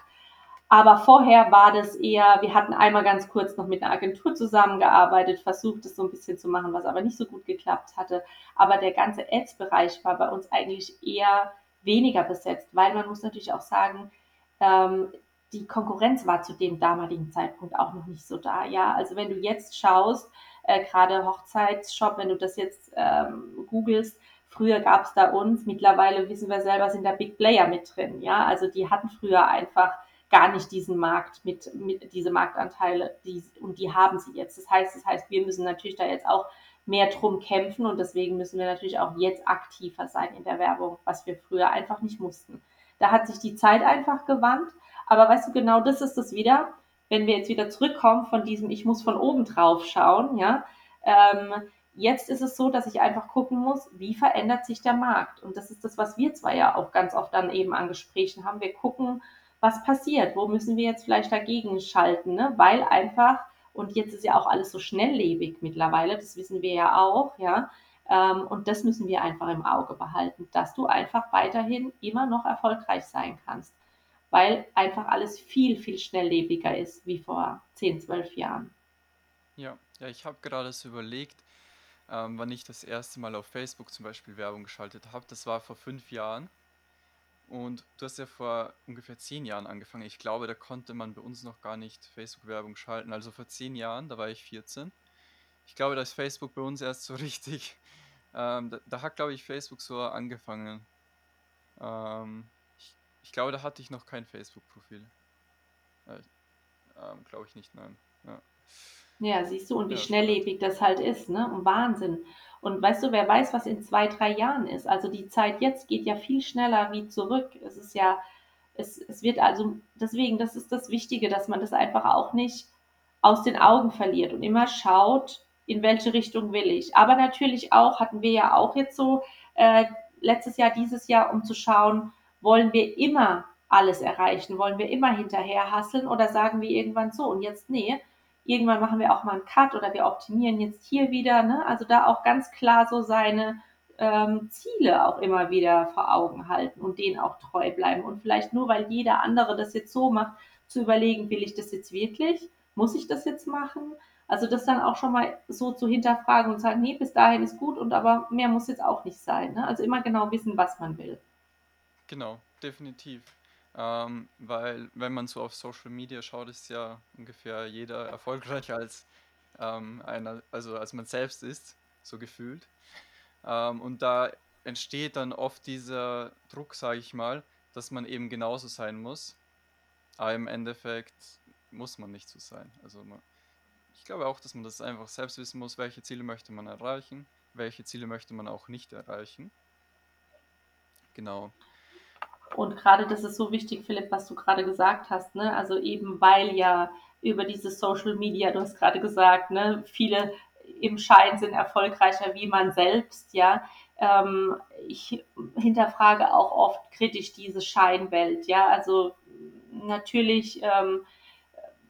Aber vorher war das eher, wir hatten einmal ganz kurz noch mit einer Agentur zusammengearbeitet, versucht es so ein bisschen zu machen, was aber nicht so gut geklappt hatte. Aber der ganze Ads-Bereich war bei uns eigentlich eher weniger besetzt, weil man muss natürlich auch sagen, ähm, die Konkurrenz war zu dem damaligen Zeitpunkt auch noch nicht so da. Ja, also wenn du jetzt schaust, äh, gerade Hochzeitsshop, wenn du das jetzt ähm, googelst, früher gab es da uns, mittlerweile wissen wir selber, sind da Big Player mit drin. Ja, also die hatten früher einfach gar nicht diesen Markt mit, mit diese Marktanteile, die, und die haben sie jetzt. Das heißt, das heißt, wir müssen natürlich da jetzt auch mehr drum kämpfen und deswegen müssen wir natürlich auch jetzt aktiver sein in der Werbung, was wir früher einfach nicht mussten. Da hat sich die Zeit einfach gewandt, aber weißt du, genau das ist es wieder, wenn wir jetzt wieder zurückkommen von diesem, ich muss von oben drauf schauen, ja, ähm, jetzt ist es so, dass ich einfach gucken muss, wie verändert sich der Markt. Und das ist das, was wir zwar ja auch ganz oft dann eben an Gesprächen haben. Wir gucken, was passiert, wo müssen wir jetzt vielleicht dagegen schalten, ne? weil einfach, und jetzt ist ja auch alles so schnelllebig mittlerweile, das wissen wir ja auch, ja, ähm, und das müssen wir einfach im Auge behalten, dass du einfach weiterhin immer noch erfolgreich sein kannst, weil einfach alles viel, viel schnelllebiger ist wie vor 10, 12 Jahren. Ja, ja ich habe gerade so überlegt, ähm, wann ich das erste Mal auf Facebook zum Beispiel Werbung geschaltet habe. Das war vor fünf Jahren. Und du hast ja vor ungefähr zehn Jahren angefangen. Ich glaube, da konnte man bei uns noch gar nicht Facebook-Werbung schalten. Also vor zehn Jahren, da war ich 14. Ich glaube, da ist Facebook bei uns erst so richtig. Ähm, da, da, hat, glaube ich, Facebook so angefangen. Ähm, ich, ich, glaube, da hatte ich noch kein Facebook-Profil. Äh, ähm, glaube ich nicht, nein. Ja. Ja, siehst du, und wie ja, schnelllebig das halt ist, ne? Und Wahnsinn. Und weißt du, wer weiß, was in zwei, drei Jahren ist. Also die Zeit jetzt geht ja viel schneller wie zurück. Es ist ja, es, es wird also, deswegen, das ist das Wichtige, dass man das einfach auch nicht aus den Augen verliert und immer schaut, in welche Richtung will ich. Aber natürlich auch, hatten wir ja auch jetzt so äh, letztes Jahr, dieses Jahr, um zu schauen, wollen wir immer alles erreichen? Wollen wir immer hinterher hasseln oder sagen wir irgendwann so und jetzt, nee, irgendwann machen wir auch mal einen Cut oder wir optimieren jetzt hier wieder. Ne? Also da auch ganz klar so seine ähm, Ziele auch immer wieder vor Augen halten und denen auch treu bleiben. Und vielleicht nur, weil jeder andere das jetzt so macht, zu überlegen, will ich das jetzt wirklich? Muss ich das jetzt machen? Also das dann auch schon mal so zu hinterfragen und sagen, nee, bis dahin ist gut und aber mehr muss jetzt auch nicht sein. Ne? Also immer genau wissen, was man will. Genau, definitiv. Ähm, weil wenn man so auf Social Media schaut, ist ja ungefähr jeder erfolgreicher als ähm, einer, also als man selbst ist, so gefühlt. Ähm, und da entsteht dann oft dieser Druck, sage ich mal, dass man eben genauso sein muss. Aber im Endeffekt muss man nicht so sein. Also man, ich glaube auch, dass man das einfach selbst wissen muss, welche Ziele möchte man erreichen, welche Ziele möchte man auch nicht erreichen. Genau. Und gerade das ist so wichtig, Philipp, was du gerade gesagt hast. Ne? Also eben weil ja über diese Social Media, du hast gerade gesagt, ne, viele im Scheinsinn erfolgreicher wie man selbst, ja. Ähm, ich hinterfrage auch oft kritisch diese Scheinwelt, ja. Also natürlich ähm,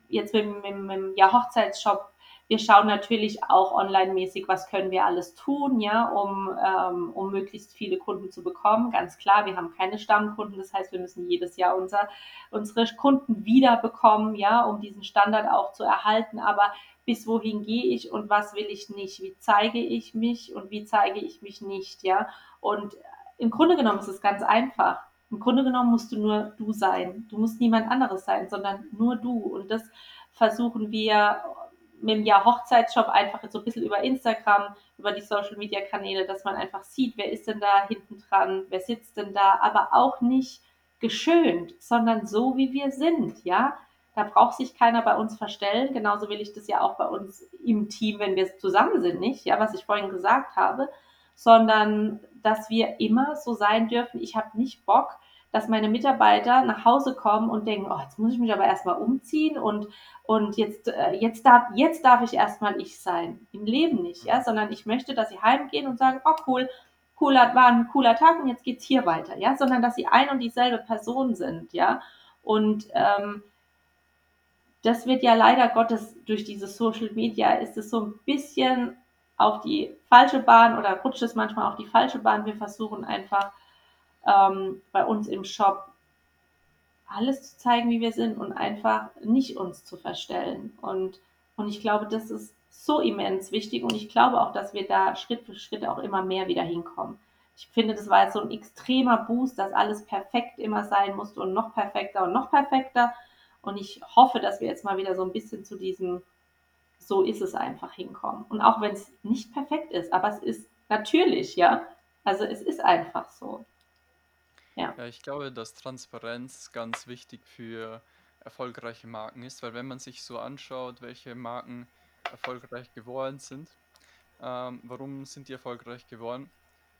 jetzt mit, mit, mit dem ja, Hochzeitsshop wir schauen natürlich auch online-mäßig, was können wir alles tun, ja, um, ähm, um möglichst viele Kunden zu bekommen. Ganz klar, wir haben keine Stammkunden, das heißt, wir müssen jedes Jahr unser, unsere Kunden wieder bekommen, ja, um diesen Standard auch zu erhalten. Aber bis wohin gehe ich und was will ich nicht? Wie zeige ich mich und wie zeige ich mich nicht, ja? Und im Grunde genommen ist es ganz einfach. Im Grunde genommen musst du nur du sein. Du musst niemand anderes sein, sondern nur du. Und das versuchen wir mit dem Jahr Hochzeitsshop einfach so ein bisschen über Instagram, über die Social Media Kanäle, dass man einfach sieht, wer ist denn da hinten dran, wer sitzt denn da, aber auch nicht geschönt, sondern so wie wir sind, ja. Da braucht sich keiner bei uns verstellen. Genauso will ich das ja auch bei uns im Team, wenn wir zusammen sind, nicht, ja, was ich vorhin gesagt habe, sondern dass wir immer so sein dürfen. Ich habe nicht Bock, dass meine Mitarbeiter nach Hause kommen und denken, oh, jetzt muss ich mich aber erstmal umziehen und, und jetzt, äh, jetzt, darf, jetzt darf ich erstmal ich sein. Im Leben nicht, ja, sondern ich möchte, dass sie heimgehen und sagen, oh cool, cooler, war ein cooler Tag und jetzt geht's hier weiter, ja, sondern dass sie ein und dieselbe Person sind, ja. Und ähm, das wird ja leider Gottes durch diese Social Media ist es so ein bisschen auf die falsche Bahn oder rutscht es manchmal auf die falsche Bahn. Wir versuchen einfach ähm, bei uns im Shop alles zu zeigen, wie wir sind und einfach nicht uns zu verstellen. Und, und ich glaube, das ist so immens wichtig und ich glaube auch, dass wir da Schritt für Schritt auch immer mehr wieder hinkommen. Ich finde, das war jetzt so ein extremer Boost, dass alles perfekt immer sein musste und noch perfekter und noch perfekter. Und ich hoffe, dass wir jetzt mal wieder so ein bisschen zu diesem, so ist es einfach hinkommen. Und auch wenn es nicht perfekt ist, aber es ist natürlich, ja. Also es ist einfach so. Ja. Ja, ich glaube, dass Transparenz ganz wichtig für erfolgreiche Marken ist, weil wenn man sich so anschaut, welche Marken erfolgreich geworden sind, ähm, warum sind die erfolgreich geworden?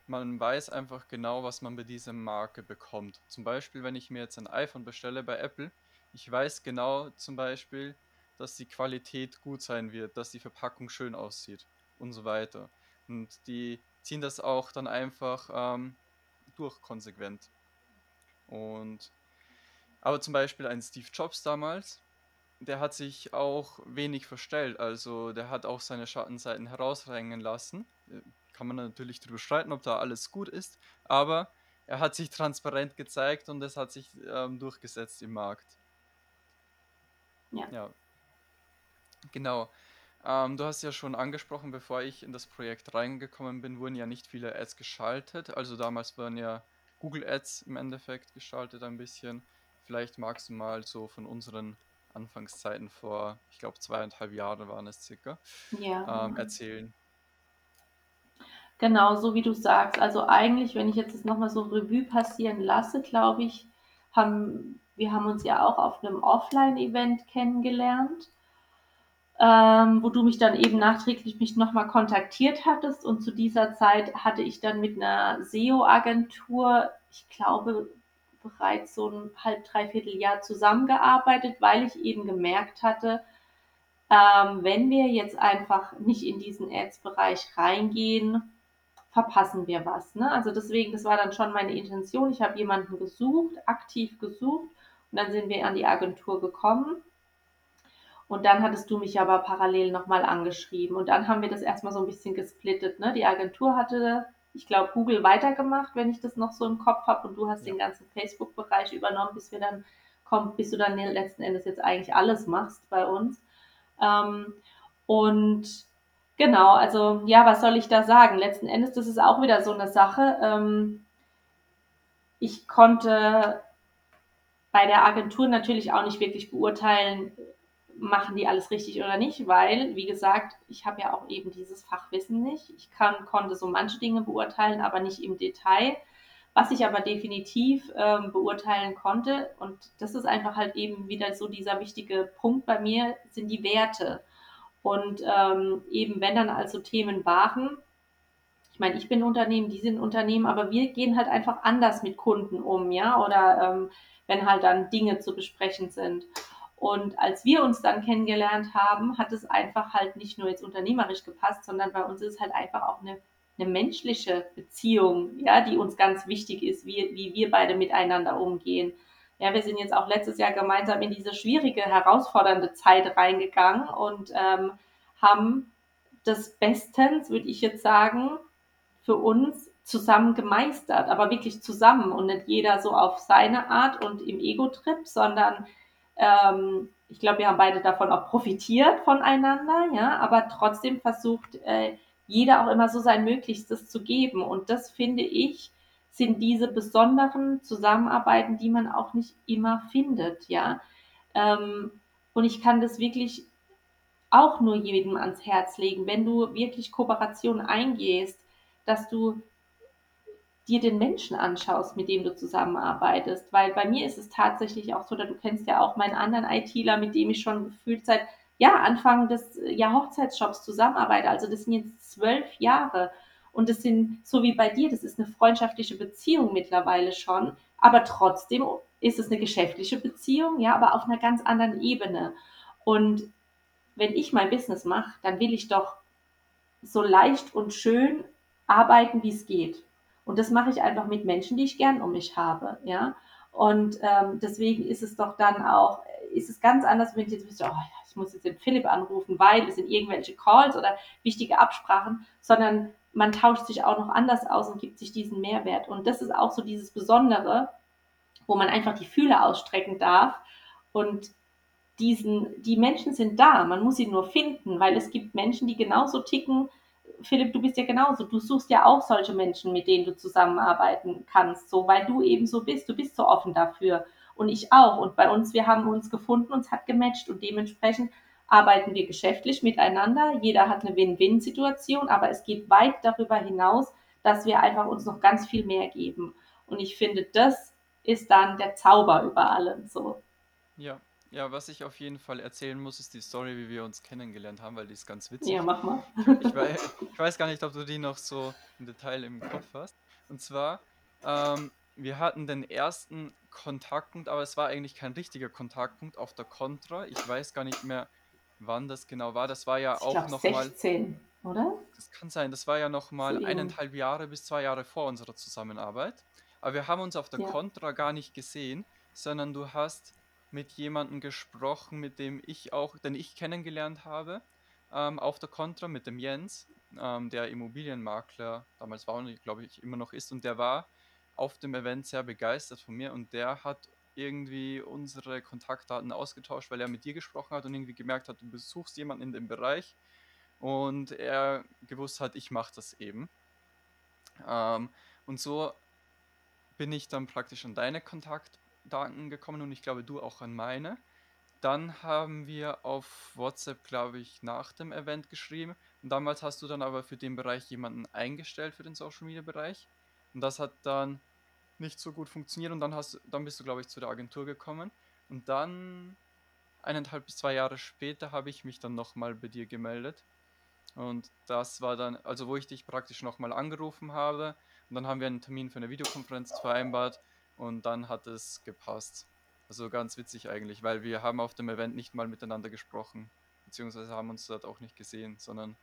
Man weiß einfach genau, was man bei dieser Marke bekommt. Zum Beispiel, wenn ich mir jetzt ein iPhone bestelle bei Apple, ich weiß genau zum Beispiel, dass die Qualität gut sein wird, dass die Verpackung schön aussieht und so weiter. Und die ziehen das auch dann einfach ähm, durch konsequent. Und aber zum Beispiel ein Steve Jobs damals, der hat sich auch wenig verstellt. Also der hat auch seine Schattenseiten herausrängen lassen. Äh, kann man natürlich darüber streiten, ob da alles gut ist, aber er hat sich transparent gezeigt und es hat sich ähm, durchgesetzt im Markt. Ja. Ja, genau. Ähm, du hast ja schon angesprochen, bevor ich in das Projekt reingekommen bin, wurden ja nicht viele Ads geschaltet. Also damals waren ja Google Ads im Endeffekt geschaltet ein bisschen. Vielleicht magst du mal so von unseren Anfangszeiten vor, ich glaube zweieinhalb Jahre waren es circa, Ja. ähm, erzählen. Genau, so wie du sagst. Also eigentlich, wenn ich jetzt das nochmal so Revue passieren lasse, glaube ich, haben wir haben uns ja auch auf einem Offline-Event kennengelernt ähm, wo du mich dann eben nachträglich mich nochmal kontaktiert hattest. Und zu dieser Zeit hatte ich dann mit einer SEO-Agentur, ich glaube, bereits so ein halb, dreiviertel Jahr zusammengearbeitet, weil ich eben gemerkt hatte, ähm, wenn wir jetzt einfach nicht in diesen Ads-Bereich reingehen, verpassen wir was. Ne? Also deswegen, das war dann schon meine Intention. Ich habe jemanden gesucht, aktiv gesucht und dann sind wir an die Agentur gekommen und dann hattest du mich aber parallel nochmal angeschrieben. Und dann haben wir das erstmal so ein bisschen gesplittet. Ne? Die Agentur hatte, ich glaube, Google weitergemacht, wenn ich das noch so im Kopf habe. Und du hast ja. den ganzen Facebook-Bereich übernommen, bis wir dann kommt, bis du dann letzten Endes jetzt eigentlich alles machst bei uns. Ähm, und genau, also ja, was soll ich da sagen? Letzten Endes, das ist auch wieder so eine Sache. Ähm, ich konnte bei der Agentur natürlich auch nicht wirklich beurteilen, machen die alles richtig oder nicht, weil, wie gesagt, ich habe ja auch eben dieses Fachwissen nicht. Ich kann, konnte so manche Dinge beurteilen, aber nicht im Detail. Was ich aber definitiv ähm, beurteilen konnte, und das ist einfach halt eben wieder so dieser wichtige Punkt bei mir, sind die Werte. Und ähm, eben wenn dann also Themen waren, ich meine, ich bin Unternehmen, die sind Unternehmen, aber wir gehen halt einfach anders mit Kunden um, ja, oder ähm, wenn halt dann Dinge zu besprechen sind. Und als wir uns dann kennengelernt haben, hat es einfach halt nicht nur jetzt unternehmerisch gepasst, sondern bei uns ist es halt einfach auch eine, eine menschliche Beziehung, ja, die uns ganz wichtig ist, wie, wie wir beide miteinander umgehen. Ja, wir sind jetzt auch letztes Jahr gemeinsam in diese schwierige, herausfordernde Zeit reingegangen und ähm, haben das bestens, würde ich jetzt sagen, für uns zusammen gemeistert, aber wirklich zusammen und nicht jeder so auf seine Art und im Ego-Trip, sondern ähm, ich glaube, wir haben beide davon auch profitiert voneinander, ja, aber trotzdem versucht äh, jeder auch immer so sein Möglichstes zu geben. Und das finde ich, sind diese besonderen Zusammenarbeiten, die man auch nicht immer findet, ja. Ähm, und ich kann das wirklich auch nur jedem ans Herz legen, wenn du wirklich Kooperation eingehst, dass du dir den Menschen anschaust, mit dem du zusammenarbeitest. Weil bei mir ist es tatsächlich auch so, du kennst ja auch meinen anderen ITler, mit dem ich schon gefühlt seit ja, Anfang des ja, Hochzeitsshops zusammenarbeite. Also das sind jetzt zwölf Jahre. Und das sind, so wie bei dir, das ist eine freundschaftliche Beziehung mittlerweile schon. Aber trotzdem ist es eine geschäftliche Beziehung, ja, aber auf einer ganz anderen Ebene. Und wenn ich mein Business mache, dann will ich doch so leicht und schön arbeiten, wie es geht. Und das mache ich einfach mit Menschen, die ich gern um mich habe, ja. Und ähm, deswegen ist es doch dann auch, ist es ganz anders, wenn ich jetzt wüsste, oh, ich muss jetzt den Philipp anrufen, weil es sind irgendwelche Calls oder wichtige Absprachen, sondern man tauscht sich auch noch anders aus und gibt sich diesen Mehrwert. Und das ist auch so dieses Besondere, wo man einfach die Fühle ausstrecken darf und diesen, die Menschen sind da, man muss sie nur finden, weil es gibt Menschen, die genauso ticken. Philipp, du bist ja genauso. Du suchst ja auch solche Menschen, mit denen du zusammenarbeiten kannst, so, weil du eben so bist. Du bist so offen dafür. Und ich auch. Und bei uns, wir haben uns gefunden, uns hat gematcht und dementsprechend arbeiten wir geschäftlich miteinander. Jeder hat eine Win-Win-Situation, aber es geht weit darüber hinaus, dass wir einfach uns noch ganz viel mehr geben. Und ich finde, das ist dann der Zauber über allem so. Ja, ja, was ich auf jeden Fall erzählen muss, ist die Story, wie wir uns kennengelernt haben, weil die ist ganz witzig. Ja, mach mal. Ich weiß, ich weiß gar nicht, ob du die noch so im Detail im Kopf hast. Und zwar, ähm, wir hatten den ersten Kontaktpunkt, aber es war eigentlich kein richtiger Kontaktpunkt auf der Contra. Ich weiß gar nicht mehr, wann das genau war. Das war ja Ich auch nochmal, 16, oder? das kann sein, das war ja nochmal eineinhalb Jahre bis zwei Jahre vor unserer Zusammenarbeit. Aber wir haben uns auf der Ja. Contra gar nicht gesehen, sondern du hast mit jemandem gesprochen, mit dem ich auch, den ich kennengelernt habe, ähm, auf der Contra mit dem Jens, ähm, der Immobilienmakler damals war und glaube ich immer noch ist. Und der war auf dem Event sehr begeistert von mir und der hat irgendwie unsere Kontaktdaten ausgetauscht, weil er mit dir gesprochen hat und irgendwie gemerkt hat, du besuchst jemanden in dem Bereich und er gewusst hat, ich mache das eben. Ähm, und so bin ich dann praktisch an deine Kontaktdaten gekommen und ich glaube, du auch an meine. Dann haben wir auf WhatsApp, glaube ich, nach dem Event geschrieben. Und damals hast du dann aber für den Bereich jemanden eingestellt, für den Social Media Bereich. Und das hat dann nicht so gut funktioniert und dann hast dann bist du, glaube ich, zu der Agentur gekommen. Und dann eineinhalb bis zwei Jahre später habe ich mich dann nochmal bei dir gemeldet. Und das war dann, also wo ich dich praktisch nochmal angerufen habe. Und dann haben wir einen Termin für eine Videokonferenz vereinbart und dann hat es gepasst. Also ganz witzig eigentlich, weil wir haben auf dem Event nicht mal miteinander gesprochen, beziehungsweise haben uns dort auch nicht gesehen, sondern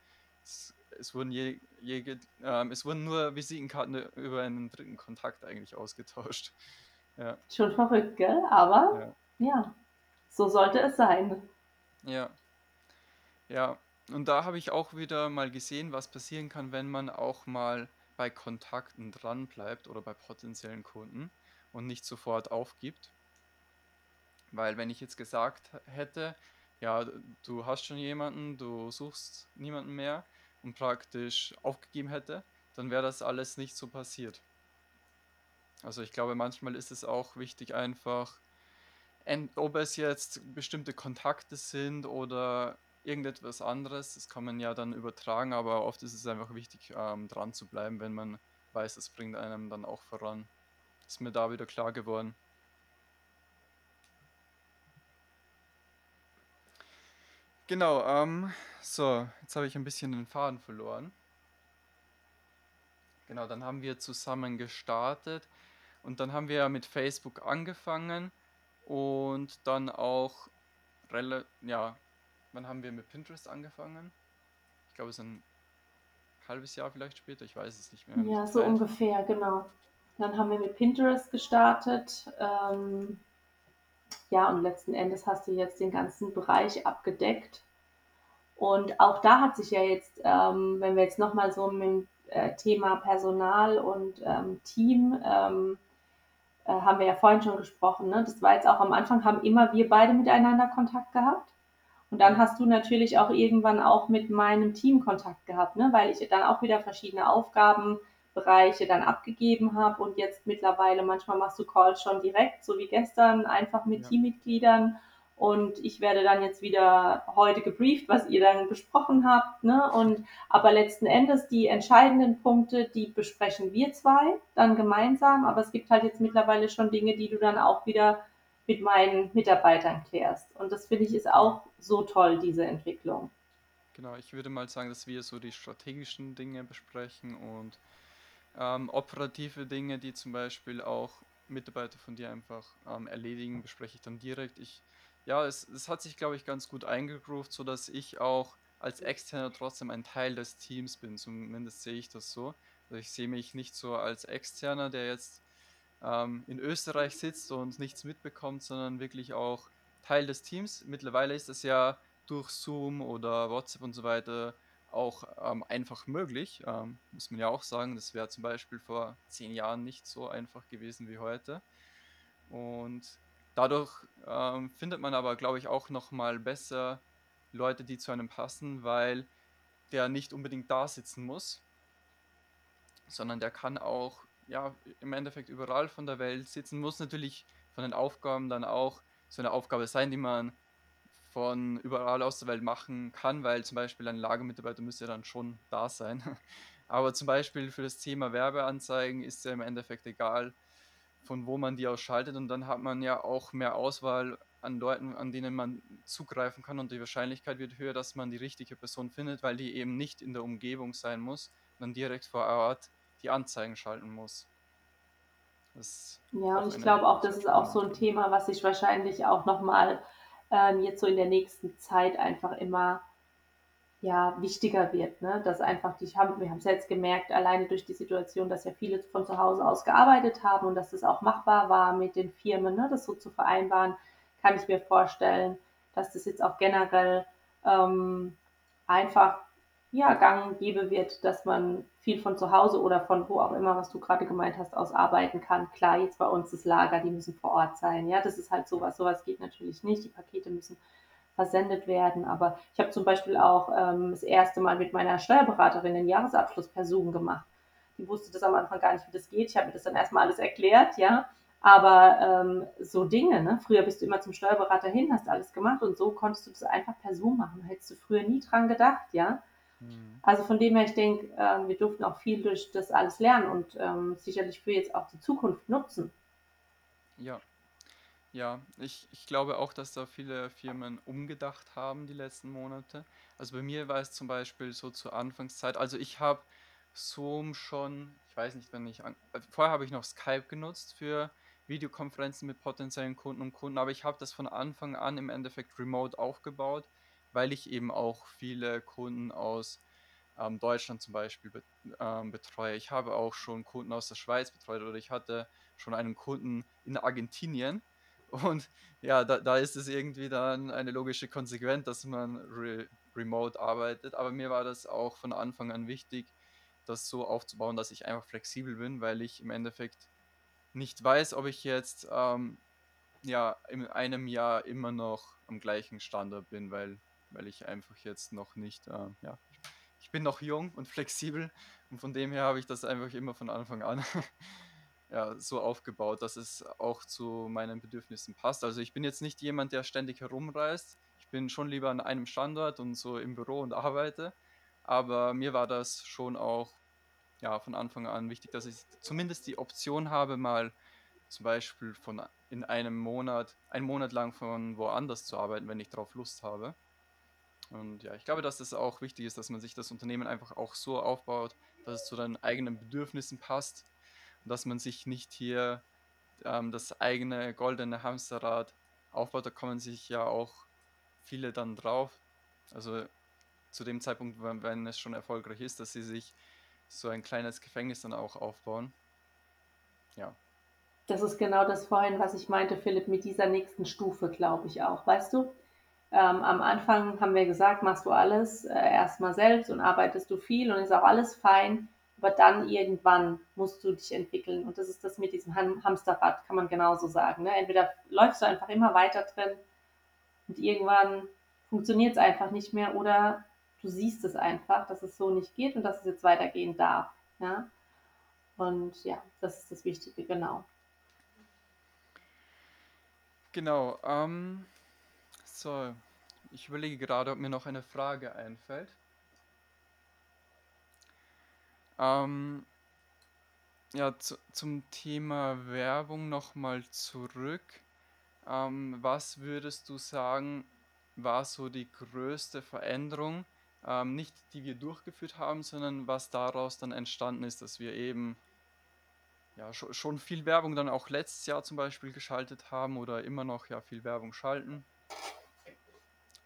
es, es wurden je, je, ähm, es wurden nur Visitenkarten über einen dritten Kontakt eigentlich ausgetauscht. Ja, Schon verrückt, gell? Aber ja, ja, so sollte es sein. ja, ja. Und da habe ich auch wieder mal gesehen, was passieren kann, wenn man auch mal bei Kontakten dran bleibt oder bei potenziellen Kunden und nicht sofort aufgibt. Weil wenn ich jetzt gesagt hätte, ja, du hast schon jemanden, du suchst niemanden mehr und praktisch aufgegeben hätte, dann wäre das alles nicht so passiert. Also ich glaube, manchmal ist es auch wichtig, einfach, ob es jetzt bestimmte Kontakte sind oder irgendetwas anderes, das kann man ja dann übertragen, aber oft ist es einfach wichtig, ähm, dran zu bleiben, wenn man weiß, es bringt einem dann auch voran. Ist mir da wieder klar geworden. Genau, ähm, so, jetzt habe ich ein bisschen den Faden verloren. Genau, dann haben wir zusammen gestartet und dann haben wir mit Facebook angefangen und dann auch ja, wann haben wir mit Pinterest angefangen? Ich glaube, es ist ein halbes Jahr vielleicht später, ich weiß es nicht mehr. Ja, so ungefähr, genau. Dann haben wir mit Pinterest gestartet. Ähm, ja, und letzten Endes hast du jetzt den ganzen Bereich abgedeckt. Und auch da hat sich ja jetzt, ähm, wenn wir jetzt nochmal so mit dem äh, Thema Personal und ähm, Team, ähm, äh, haben wir ja vorhin schon gesprochen, ne? das war jetzt auch am Anfang, haben immer wir beide miteinander Kontakt gehabt. Und dann hast du natürlich auch irgendwann auch mit meinem Team Kontakt gehabt, ne? weil ich dann auch wieder verschiedene Aufgabenbereiche dann abgegeben habe und jetzt mittlerweile manchmal machst du Calls schon direkt, so wie gestern, einfach mit ja. Teammitgliedern und ich werde dann jetzt wieder heute gebrieft, was ihr dann besprochen habt. Ne? Und aber letzten Endes die entscheidenden Punkte, die besprechen wir zwei dann gemeinsam. Aber es gibt halt jetzt mittlerweile schon Dinge, die du dann auch wieder mit meinen Mitarbeitern klärst. Und das finde ich ist auch so toll, diese Entwicklung. Genau, ich würde mal sagen, dass wir so die strategischen Dinge besprechen und ähm, operative Dinge, die zum Beispiel auch Mitarbeiter von dir einfach ähm, erledigen, bespreche ich dann direkt. Ich ja, es, es hat sich, glaube ich, ganz gut eingegroovt, sodass ich auch als Externer trotzdem ein Teil des Teams bin. Zumindest sehe ich das so. Also ich sehe mich nicht so als Externer, der jetzt ähm, in Österreich sitzt und nichts mitbekommt, sondern wirklich auch Teil des Teams. Mittlerweile ist es ja durch Zoom oder WhatsApp und so weiter auch ähm, einfach möglich, ähm, muss man ja auch sagen. Das wäre zum Beispiel vor zehn Jahren nicht so einfach gewesen wie heute. Und Dadurch ähm, findet man aber, glaube ich, auch nochmal besser Leute, die zu einem passen, weil der nicht unbedingt da sitzen muss, sondern der kann auch ja, im Endeffekt überall von der Welt sitzen. Muss natürlich von den Aufgaben dann auch so eine Aufgabe sein, die man von überall aus der Welt machen kann, weil zum Beispiel ein Lagermitarbeiter müsste dann schon da sein. Aber zum Beispiel für das Thema Werbeanzeigen ist ja im Endeffekt egal, von wo man die ausschaltet und dann hat man ja auch mehr Auswahl an Leuten, an denen man zugreifen kann und die Wahrscheinlichkeit wird höher, dass man die richtige Person findet, weil die eben nicht in der Umgebung sein muss, dann direkt vor Ort die Anzeigen schalten muss. ja, und ich glaube auch, das ist auch so ein Thema, was sich wahrscheinlich auch nochmal ähm, jetzt so in der nächsten Zeit einfach immer ja, wichtiger wird. Ne? Dass einfach, die wir haben es jetzt gemerkt, alleine durch die Situation, dass ja viele von zu Hause aus gearbeitet haben und dass es auch machbar war mit den Firmen, ne? das so zu vereinbaren, kann ich mir vorstellen, dass das jetzt auch generell ähm, einfach ja, gang und gäbe wird, dass man viel von zu Hause oder von wo auch immer, was du gerade gemeint hast, aus arbeiten kann. Klar, jetzt bei uns das Lager, die müssen vor Ort sein. Ja, das ist halt sowas. Sowas geht natürlich nicht. Die Pakete müssen versendet werden. Aber ich habe zum Beispiel auch ähm, das erste Mal mit meiner Steuerberaterin den Jahresabschluss per Zoom gemacht. Die wusste das am Anfang gar nicht, wie das geht. Ich habe mir das dann erstmal alles erklärt, ja. Aber ähm, so Dinge, ne? Früher bist du immer zum Steuerberater hin, hast alles gemacht und so konntest du das einfach per Zoom machen. Hättest du früher nie dran gedacht, ja. Mhm. Also von dem her, ich denke, äh, wir durften auch viel durch das alles lernen und ähm, sicherlich für jetzt auch die Zukunft nutzen. Ja, ja, ich, ich glaube auch, dass da viele Firmen umgedacht haben die letzten Monate. Also bei mir war es zum Beispiel so zur Anfangszeit, also ich habe Zoom schon, ich weiß nicht, wenn ich, an, äh, vorher habe ich noch Skype genutzt für Videokonferenzen mit potenziellen Kunden und Kunden, aber ich habe das von Anfang an im Endeffekt remote aufgebaut, weil ich eben auch viele Kunden aus ähm, Deutschland zum Beispiel bet ähm, betreue. Ich habe auch schon Kunden aus der Schweiz betreut oder ich hatte schon einen Kunden in Argentinien und ja, da, da ist es irgendwie dann eine logische Konsequenz, dass man re remote arbeitet. Aber mir war das auch von Anfang an wichtig, das so aufzubauen, dass ich einfach flexibel bin, weil ich im Endeffekt nicht weiß, ob ich jetzt ähm, ja, in einem Jahr immer noch am gleichen Standard bin, weil, weil ich einfach jetzt noch nicht, äh, ja, ich bin noch jung und flexibel und von dem her habe ich das einfach immer von Anfang an ja, so aufgebaut, dass es auch zu meinen Bedürfnissen passt. Also ich bin jetzt nicht jemand, der ständig herumreist. Ich bin schon lieber an einem Standort und so im Büro und arbeite. Aber mir war das schon auch ja, von Anfang an wichtig, dass ich zumindest die Option habe, mal zum Beispiel von in einem Monat, einen Monat lang von woanders zu arbeiten, wenn ich darauf Lust habe. Und ja, ich glaube, dass das auch wichtig ist, dass man sich das Unternehmen einfach auch so aufbaut, dass es zu deinen eigenen Bedürfnissen passt dass man sich nicht hier ähm, das eigene goldene Hamsterrad aufbaut. Da man sich ja auch viele dann drauf, also zu dem Zeitpunkt, wenn, wenn es schon erfolgreich ist, dass sie sich so ein kleines Gefängnis dann auch aufbauen. Ja. Das ist genau das vorhin, was ich meinte, Philipp, mit dieser nächsten Stufe, glaube ich auch. Weißt du, ähm, am Anfang haben wir gesagt, machst du alles äh, erstmal selbst und arbeitest du viel und ist auch alles fein. Aber dann irgendwann musst du dich entwickeln. Und das ist das mit diesem Ham Hamsterrad, kann man genauso sagen. Ne? Entweder läufst du einfach immer weiter drin und irgendwann funktioniert es einfach nicht mehr oder du siehst es einfach, dass es so nicht geht und dass es jetzt weitergehen darf. Ja? Und ja, das ist das Wichtige, genau. Genau. Ähm, so, ich überlege gerade, ob mir noch eine Frage einfällt. Ähm, ja, zu, zum Thema Werbung nochmal zurück. Ähm, was würdest du sagen, war so die größte Veränderung, ähm, nicht die wir durchgeführt haben, sondern was daraus dann entstanden ist, dass wir eben ja, schon, schon viel Werbung dann auch letztes Jahr zum Beispiel geschaltet haben oder immer noch ja viel Werbung schalten.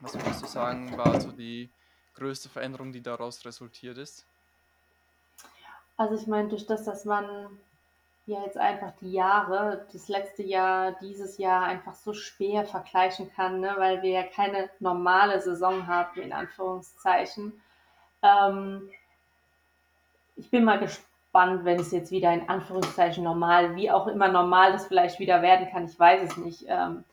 Was würdest du sagen, war so die größte Veränderung, die daraus resultiert ist? Also ich meine, durch das, dass man ja jetzt einfach die Jahre, das letzte Jahr, dieses Jahr einfach so schwer vergleichen kann, ne? weil wir ja keine normale Saison haben, in Anführungszeichen. Ähm, ich bin mal gespannt, wenn es jetzt wieder in Anführungszeichen normal, wie auch immer normal das vielleicht wieder werden kann, ich weiß es nicht, ähm,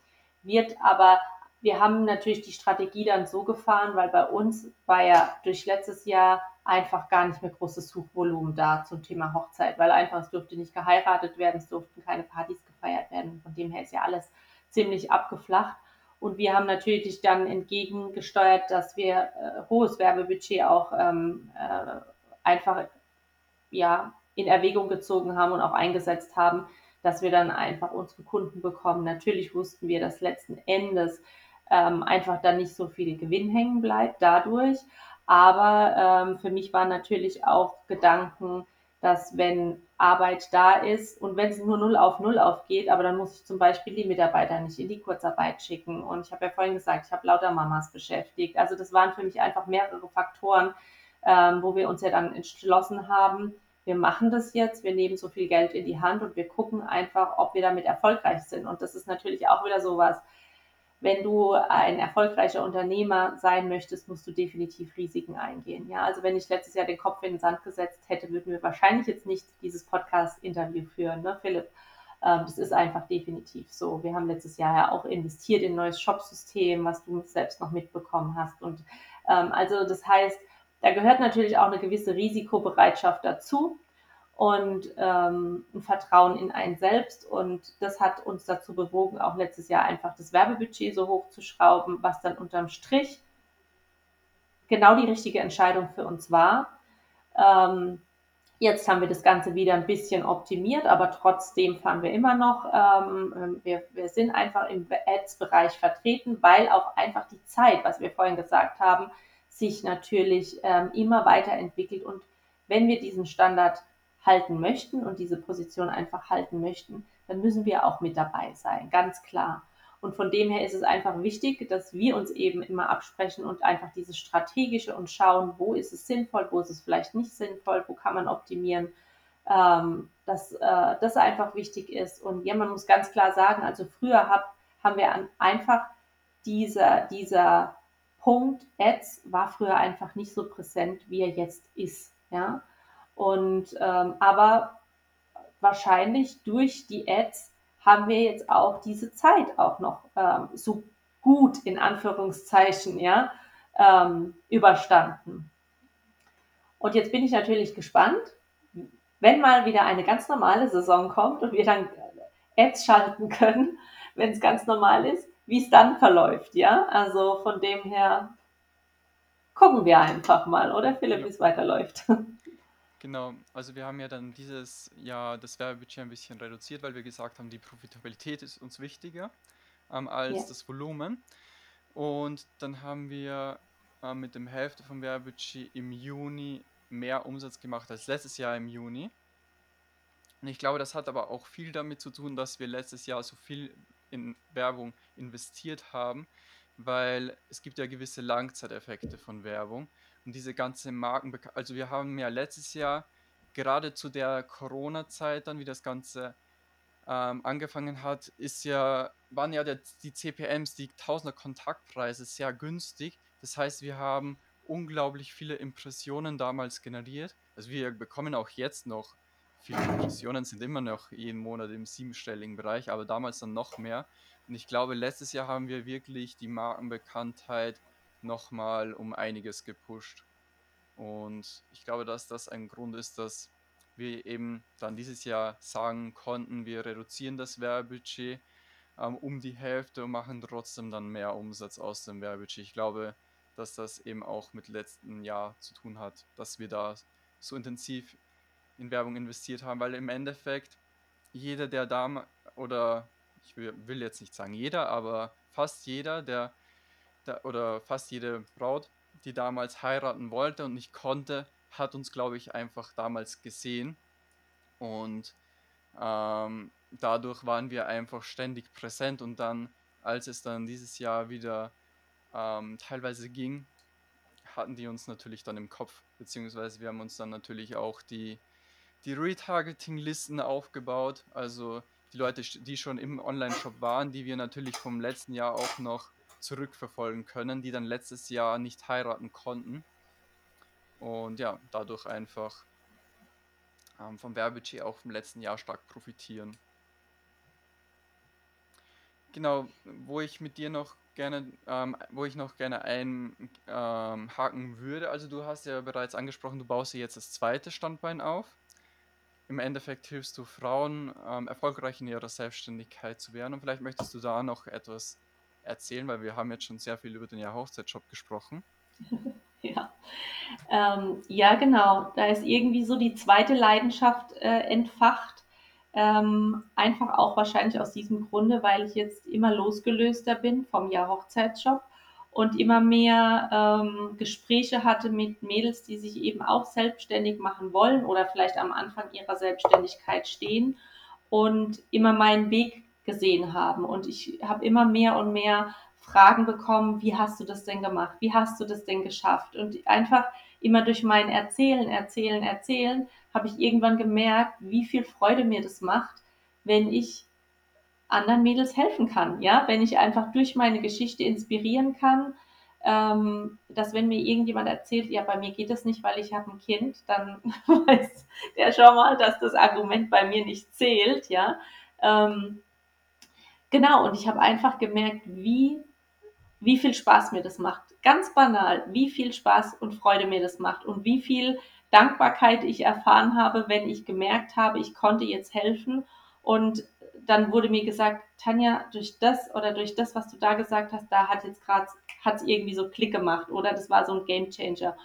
wird. Aber wir haben natürlich die Strategie dann so gefahren, weil bei uns war ja durch letztes Jahr einfach gar nicht mehr großes Suchvolumen da zum Thema Hochzeit, weil einfach es durfte nicht geheiratet werden, es durften keine Partys gefeiert werden. Von dem her ist ja alles ziemlich abgeflacht. Und wir haben natürlich dann entgegengesteuert, dass wir äh, hohes Werbebudget auch ähm, äh, einfach ja, in Erwägung gezogen haben und auch eingesetzt haben, dass wir dann einfach unsere Kunden bekommen. Natürlich wussten wir, dass letzten Endes ähm, einfach dann nicht so viel Gewinn hängen bleibt dadurch. Aber ähm, für mich waren natürlich auch Gedanken, dass wenn Arbeit da ist und wenn es nur null auf null aufgeht, aber dann muss ich zum Beispiel die Mitarbeiter nicht in die Kurzarbeit schicken. Und ich habe ja vorhin gesagt, ich habe lauter Mamas beschäftigt. Also das waren für mich einfach mehrere Faktoren, ähm, wo wir uns ja dann entschlossen haben, wir machen das jetzt, wir nehmen so viel Geld in die Hand und wir gucken einfach, ob wir damit erfolgreich sind. Und das ist natürlich auch wieder sowas, wenn du ein erfolgreicher Unternehmer sein möchtest, musst du definitiv Risiken eingehen. Ja, also wenn ich letztes Jahr den Kopf in den Sand gesetzt hätte, würden wir wahrscheinlich jetzt nicht dieses Podcast-Interview führen, ne, Philipp? Ähm, das ist einfach definitiv so. Wir haben letztes Jahr ja auch investiert in ein neues Shop-System, was du selbst noch mitbekommen hast. Und ähm, also das heißt, da gehört natürlich auch eine gewisse Risikobereitschaft dazu und ähm, ein Vertrauen in einen selbst. Und das hat uns dazu bewogen, auch letztes Jahr einfach das Werbebudget so hoch zu schrauben, was dann unterm Strich genau die richtige Entscheidung für uns war. Ähm, jetzt haben wir das Ganze wieder ein bisschen optimiert, aber trotzdem fahren wir immer noch. Ähm, wir, wir sind einfach im Ads-Bereich vertreten, weil auch einfach die Zeit, was wir vorhin gesagt haben, sich natürlich ähm, immer weiterentwickelt. Und wenn wir diesen Standard halten möchten und diese Position einfach halten möchten, dann müssen wir auch mit dabei sein, ganz klar. Und von dem her ist es einfach wichtig, dass wir uns eben immer absprechen und einfach dieses Strategische und schauen, wo ist es sinnvoll, wo ist es vielleicht nicht sinnvoll, wo kann man optimieren, ähm, dass äh, das einfach wichtig ist. Und ja, man muss ganz klar sagen, also früher hab, haben wir an, einfach dieser, dieser Punkt Ads war früher einfach nicht so präsent, wie er jetzt ist. Ja? Und ähm, aber wahrscheinlich durch die Ads haben wir jetzt auch diese Zeit auch noch ähm, so gut in Anführungszeichen ja ähm, überstanden. Und jetzt bin ich natürlich gespannt, wenn mal wieder eine ganz normale Saison kommt und wir dann Ads schalten können, wenn es ganz normal ist, wie es dann verläuft, ja. Also von dem her gucken wir einfach mal, oder Philipp, wie es weiterläuft. Genau, also wir haben ja dann dieses Jahr das Werbebudget ein bisschen reduziert, weil wir gesagt haben, die Profitabilität ist uns wichtiger ähm, als ja. das Volumen. Und dann haben wir äh, mit dem Hälfte vom Werbebudget im Juni mehr Umsatz gemacht als letztes Jahr im Juni. Und ich glaube, das hat aber auch viel damit zu tun, dass wir letztes Jahr so viel in Werbung investiert haben, weil es gibt ja gewisse Langzeiteffekte von Werbung und diese ganze Marken also, wir haben ja letztes Jahr gerade zu der Corona-Zeit dann, wie das Ganze, ähm, angefangen hat, ist ja waren ja der die CPMs, die Tausender-Kontaktpreise sehr günstig. Das heißt, wir haben unglaublich viele Impressionen damals generiert. Also, wir bekommen auch jetzt noch viele Impressionen, sind immer noch jeden Monat im siebenstelligen Bereich, aber damals dann noch mehr. Und ich glaube, letztes Jahr haben wir wirklich die Markenbekanntheit noch mal um einiges gepusht. Und ich glaube, dass das ein Grund ist, dass wir eben dann dieses Jahr sagen konnten, wir reduzieren das Werbebudget ähm, um die Hälfte und machen trotzdem dann mehr Umsatz aus dem Werbebudget. Ich glaube, dass das eben auch mit letzten Jahr zu tun hat, dass wir da so intensiv in Werbung investiert haben, weil im Endeffekt jeder, der da oder ich will jetzt nicht sagen jeder, aber fast jeder, der, der oder fast jede Braut, die damals heiraten wollte und nicht konnte, hat uns, glaube ich, einfach damals gesehen. Und ähm, dadurch waren wir einfach ständig präsent. Und dann, als es dann dieses Jahr wieder ähm, teilweise ging, hatten die uns natürlich dann im Kopf, beziehungsweise wir haben uns dann natürlich auch die, die Retargeting-Listen aufgebaut, also die Leute, die schon im Online-Shop waren, die wir natürlich vom letzten Jahr auch noch zurückverfolgen können, die dann letztes Jahr nicht heiraten konnten. Und ja, dadurch einfach ähm, vom Werbebudget auch im letzten Jahr stark profitieren. Genau, wo ich mit dir noch gerne, ähm, wo ich noch gerne einhaken ähm, würde. Also du hast ja bereits angesprochen, du baust dir jetzt das zweite Standbein auf. Im Endeffekt hilfst du Frauen, ähm, erfolgreich in ihrer Selbstständigkeit zu werden. Und vielleicht möchtest du da noch etwas erzählen, weil wir haben jetzt schon sehr viel über den Jahr Hochzeitsshop gesprochen. ja. Ähm, ja, genau. Da ist irgendwie so die zweite Leidenschaft äh, entfacht ähm, einfach auch wahrscheinlich aus diesem Grunde, weil ich jetzt immer losgelöster bin vom Jahr Hochzeitsjob und immer mehr ähm, Gespräche hatte mit Mädels, die sich eben auch selbstständig machen wollen oder vielleicht am Anfang ihrer Selbstständigkeit stehen und immer meinen Weg gesehen haben. Und ich habe immer mehr und mehr Fragen bekommen, wie hast du das denn gemacht? Wie hast du das denn geschafft? Und einfach immer durch mein Erzählen, Erzählen, Erzählen habe ich irgendwann gemerkt, wie viel Freude mir das macht, wenn ich anderen Mädels helfen kann, ja, wenn ich einfach durch meine Geschichte inspirieren kann, ähm, dass wenn mir irgendjemand erzählt, ja, bei mir geht es nicht, weil ich habe ein Kind, dann weiß der schon mal, dass das Argument bei mir nicht zählt, ja. Ähm, genau, und ich habe einfach gemerkt, wie, wie viel Spaß mir das macht. Ganz banal, wie viel Spaß und Freude mir das macht und wie viel Dankbarkeit ich erfahren habe, wenn ich gemerkt habe, ich konnte jetzt helfen. Und dann wurde mir gesagt, Tanja, durch das oder durch das, was du da gesagt hast, da hat jetzt gerade, hat es irgendwie so Klick gemacht oder das war so ein Game Changer.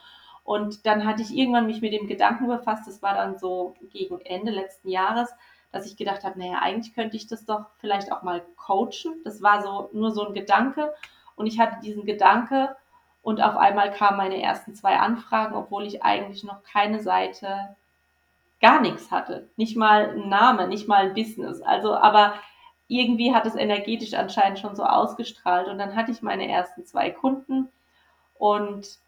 Und dann hatte ich irgendwann mich mit dem Gedanken befasst, das war dann so gegen Ende letzten Jahres, dass ich gedacht habe, naja, eigentlich könnte ich das doch vielleicht auch mal coachen. Das war so nur so ein Gedanke. Und ich hatte diesen Gedanke, und auf einmal kamen meine ersten zwei Anfragen, obwohl ich eigentlich noch keine Seite, gar nichts hatte. Nicht mal ein Name, nicht mal ein Business. Also, aber irgendwie hat es energetisch anscheinend schon so ausgestrahlt. Und dann hatte ich meine ersten zwei Kunden und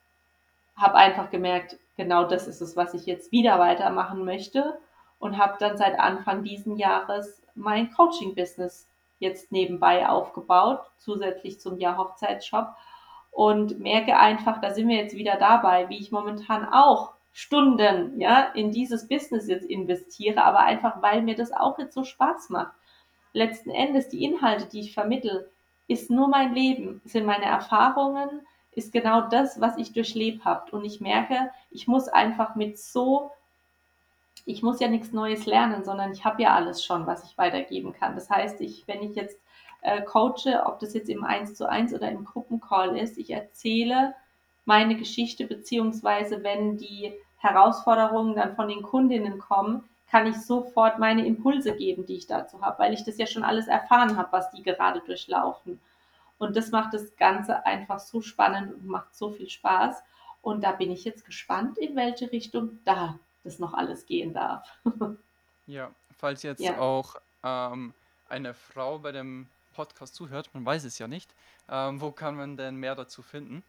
habe einfach gemerkt, genau das ist es, was ich jetzt wieder weitermachen möchte. Und habe dann seit Anfang diesen Jahres mein Coaching-Business jetzt nebenbei aufgebaut, zusätzlich zum Jahr Hochzeitsshop und merke einfach, da sind wir jetzt wieder dabei, wie ich momentan auch Stunden ja in dieses Business jetzt investiere, aber einfach weil mir das auch jetzt so Spaß macht. Letzten Endes die Inhalte, die ich vermittel, ist nur mein Leben, sind meine Erfahrungen, ist genau das, was ich durchlebt habe und ich merke, ich muss einfach mit so ich muss ja nichts Neues lernen, sondern ich habe ja alles schon, was ich weitergeben kann. Das heißt, ich, wenn ich jetzt äh, coache, ob das jetzt im 1 zu 1 oder im Gruppencall ist. Ich erzähle meine Geschichte, beziehungsweise wenn die Herausforderungen dann von den Kundinnen kommen, kann ich sofort meine Impulse geben, die ich dazu habe, weil ich das ja schon alles erfahren habe, was die gerade durchlaufen. Und das macht das Ganze einfach so spannend und macht so viel Spaß. Und da bin ich jetzt gespannt, in welche Richtung da das noch alles gehen darf. ja, falls jetzt ja. auch ähm, eine Frau bei dem Podcast zuhört, man weiß es ja nicht. Ähm, wo kann man denn mehr dazu finden?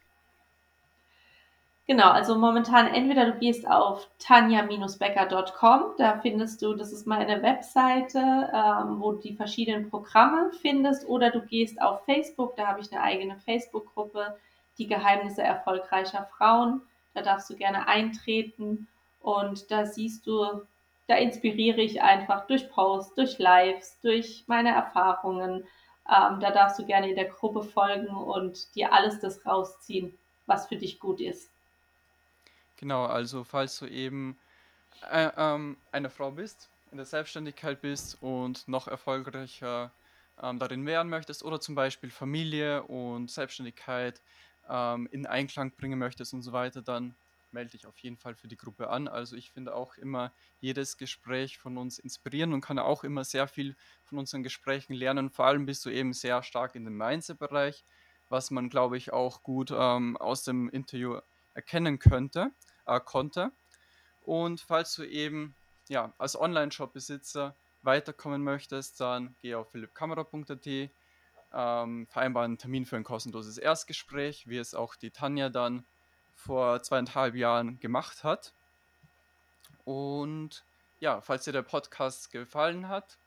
Genau, also momentan entweder du gehst auf tanja-becker.com, da findest du, das ist meine Webseite, ähm, wo du die verschiedenen Programme findest, oder du gehst auf Facebook, da habe ich eine eigene Facebook-Gruppe, die Geheimnisse erfolgreicher Frauen. Da darfst du gerne eintreten und da siehst du, da inspiriere ich einfach durch Posts, durch Lives, durch meine Erfahrungen. Ähm, da darfst du gerne in der Gruppe folgen und dir alles das rausziehen, was für dich gut ist. Genau, also falls du eben äh, ähm, eine Frau bist, in der Selbstständigkeit bist und noch erfolgreicher ähm, darin werden möchtest oder zum Beispiel Familie und Selbstständigkeit ähm, in Einklang bringen möchtest und so weiter, dann melde dich auf jeden Fall für die Gruppe an. Also ich finde auch immer jedes Gespräch von uns inspirieren und kann auch immer sehr viel von unseren Gesprächen lernen. Vor allem bist du eben sehr stark in dem Mindset-Bereich, was man, glaube ich, auch gut ähm, aus dem Interview erkennen könnte äh, konnte. Und falls du eben ja, als Online-Shop-Besitzer weiterkommen möchtest, dann geh auf philippkamera.at, ähm, vereinbare einen Termin für ein kostenloses Erstgespräch, wie es auch die Tanja dann vor zweieinhalb Jahren gemacht hat. Und ja, falls dir der Podcast gefallen hat,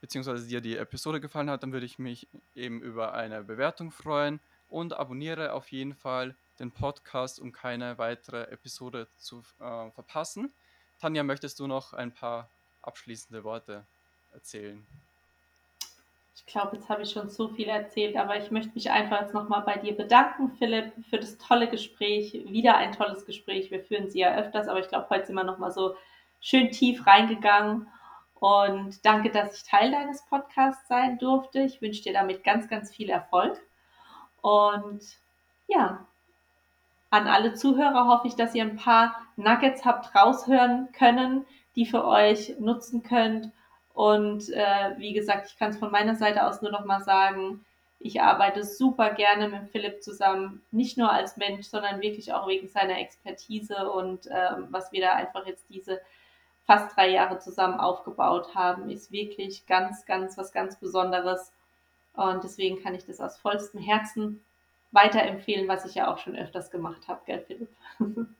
beziehungsweise dir die Episode gefallen hat, dann würde ich mich eben über eine Bewertung freuen und abonniere auf jeden Fall den Podcast, um keine weitere Episode zu äh, verpassen. Tanja, möchtest du noch ein paar abschließende Worte erzählen? Ich glaube, jetzt habe ich schon so viel erzählt, aber ich möchte mich einfach jetzt nochmal bei dir bedanken, Philipp, für das tolle Gespräch. Wieder ein tolles Gespräch. Wir führen sie ja öfters, aber ich glaube, heute sind wir nochmal so schön tief reingegangen. Und danke, dass ich Teil deines Podcasts sein durfte. Ich wünsche dir damit ganz, ganz viel Erfolg. Und ja, an alle Zuhörer hoffe ich, dass ihr ein paar Nuggets habt raushören können, die für euch nutzen könnt. Und äh, wie gesagt, ich kann es von meiner Seite aus nur noch mal sagen, ich arbeite super gerne mit Philipp zusammen, nicht nur als Mensch, sondern wirklich auch wegen seiner Expertise und äh, was wir da einfach jetzt diese fast drei Jahre zusammen aufgebaut haben, ist wirklich ganz, ganz was ganz Besonderes. Und deswegen kann ich das aus vollstem Herzen weiterempfehlen, was ich ja auch schon öfters gemacht habe, gell, Philipp?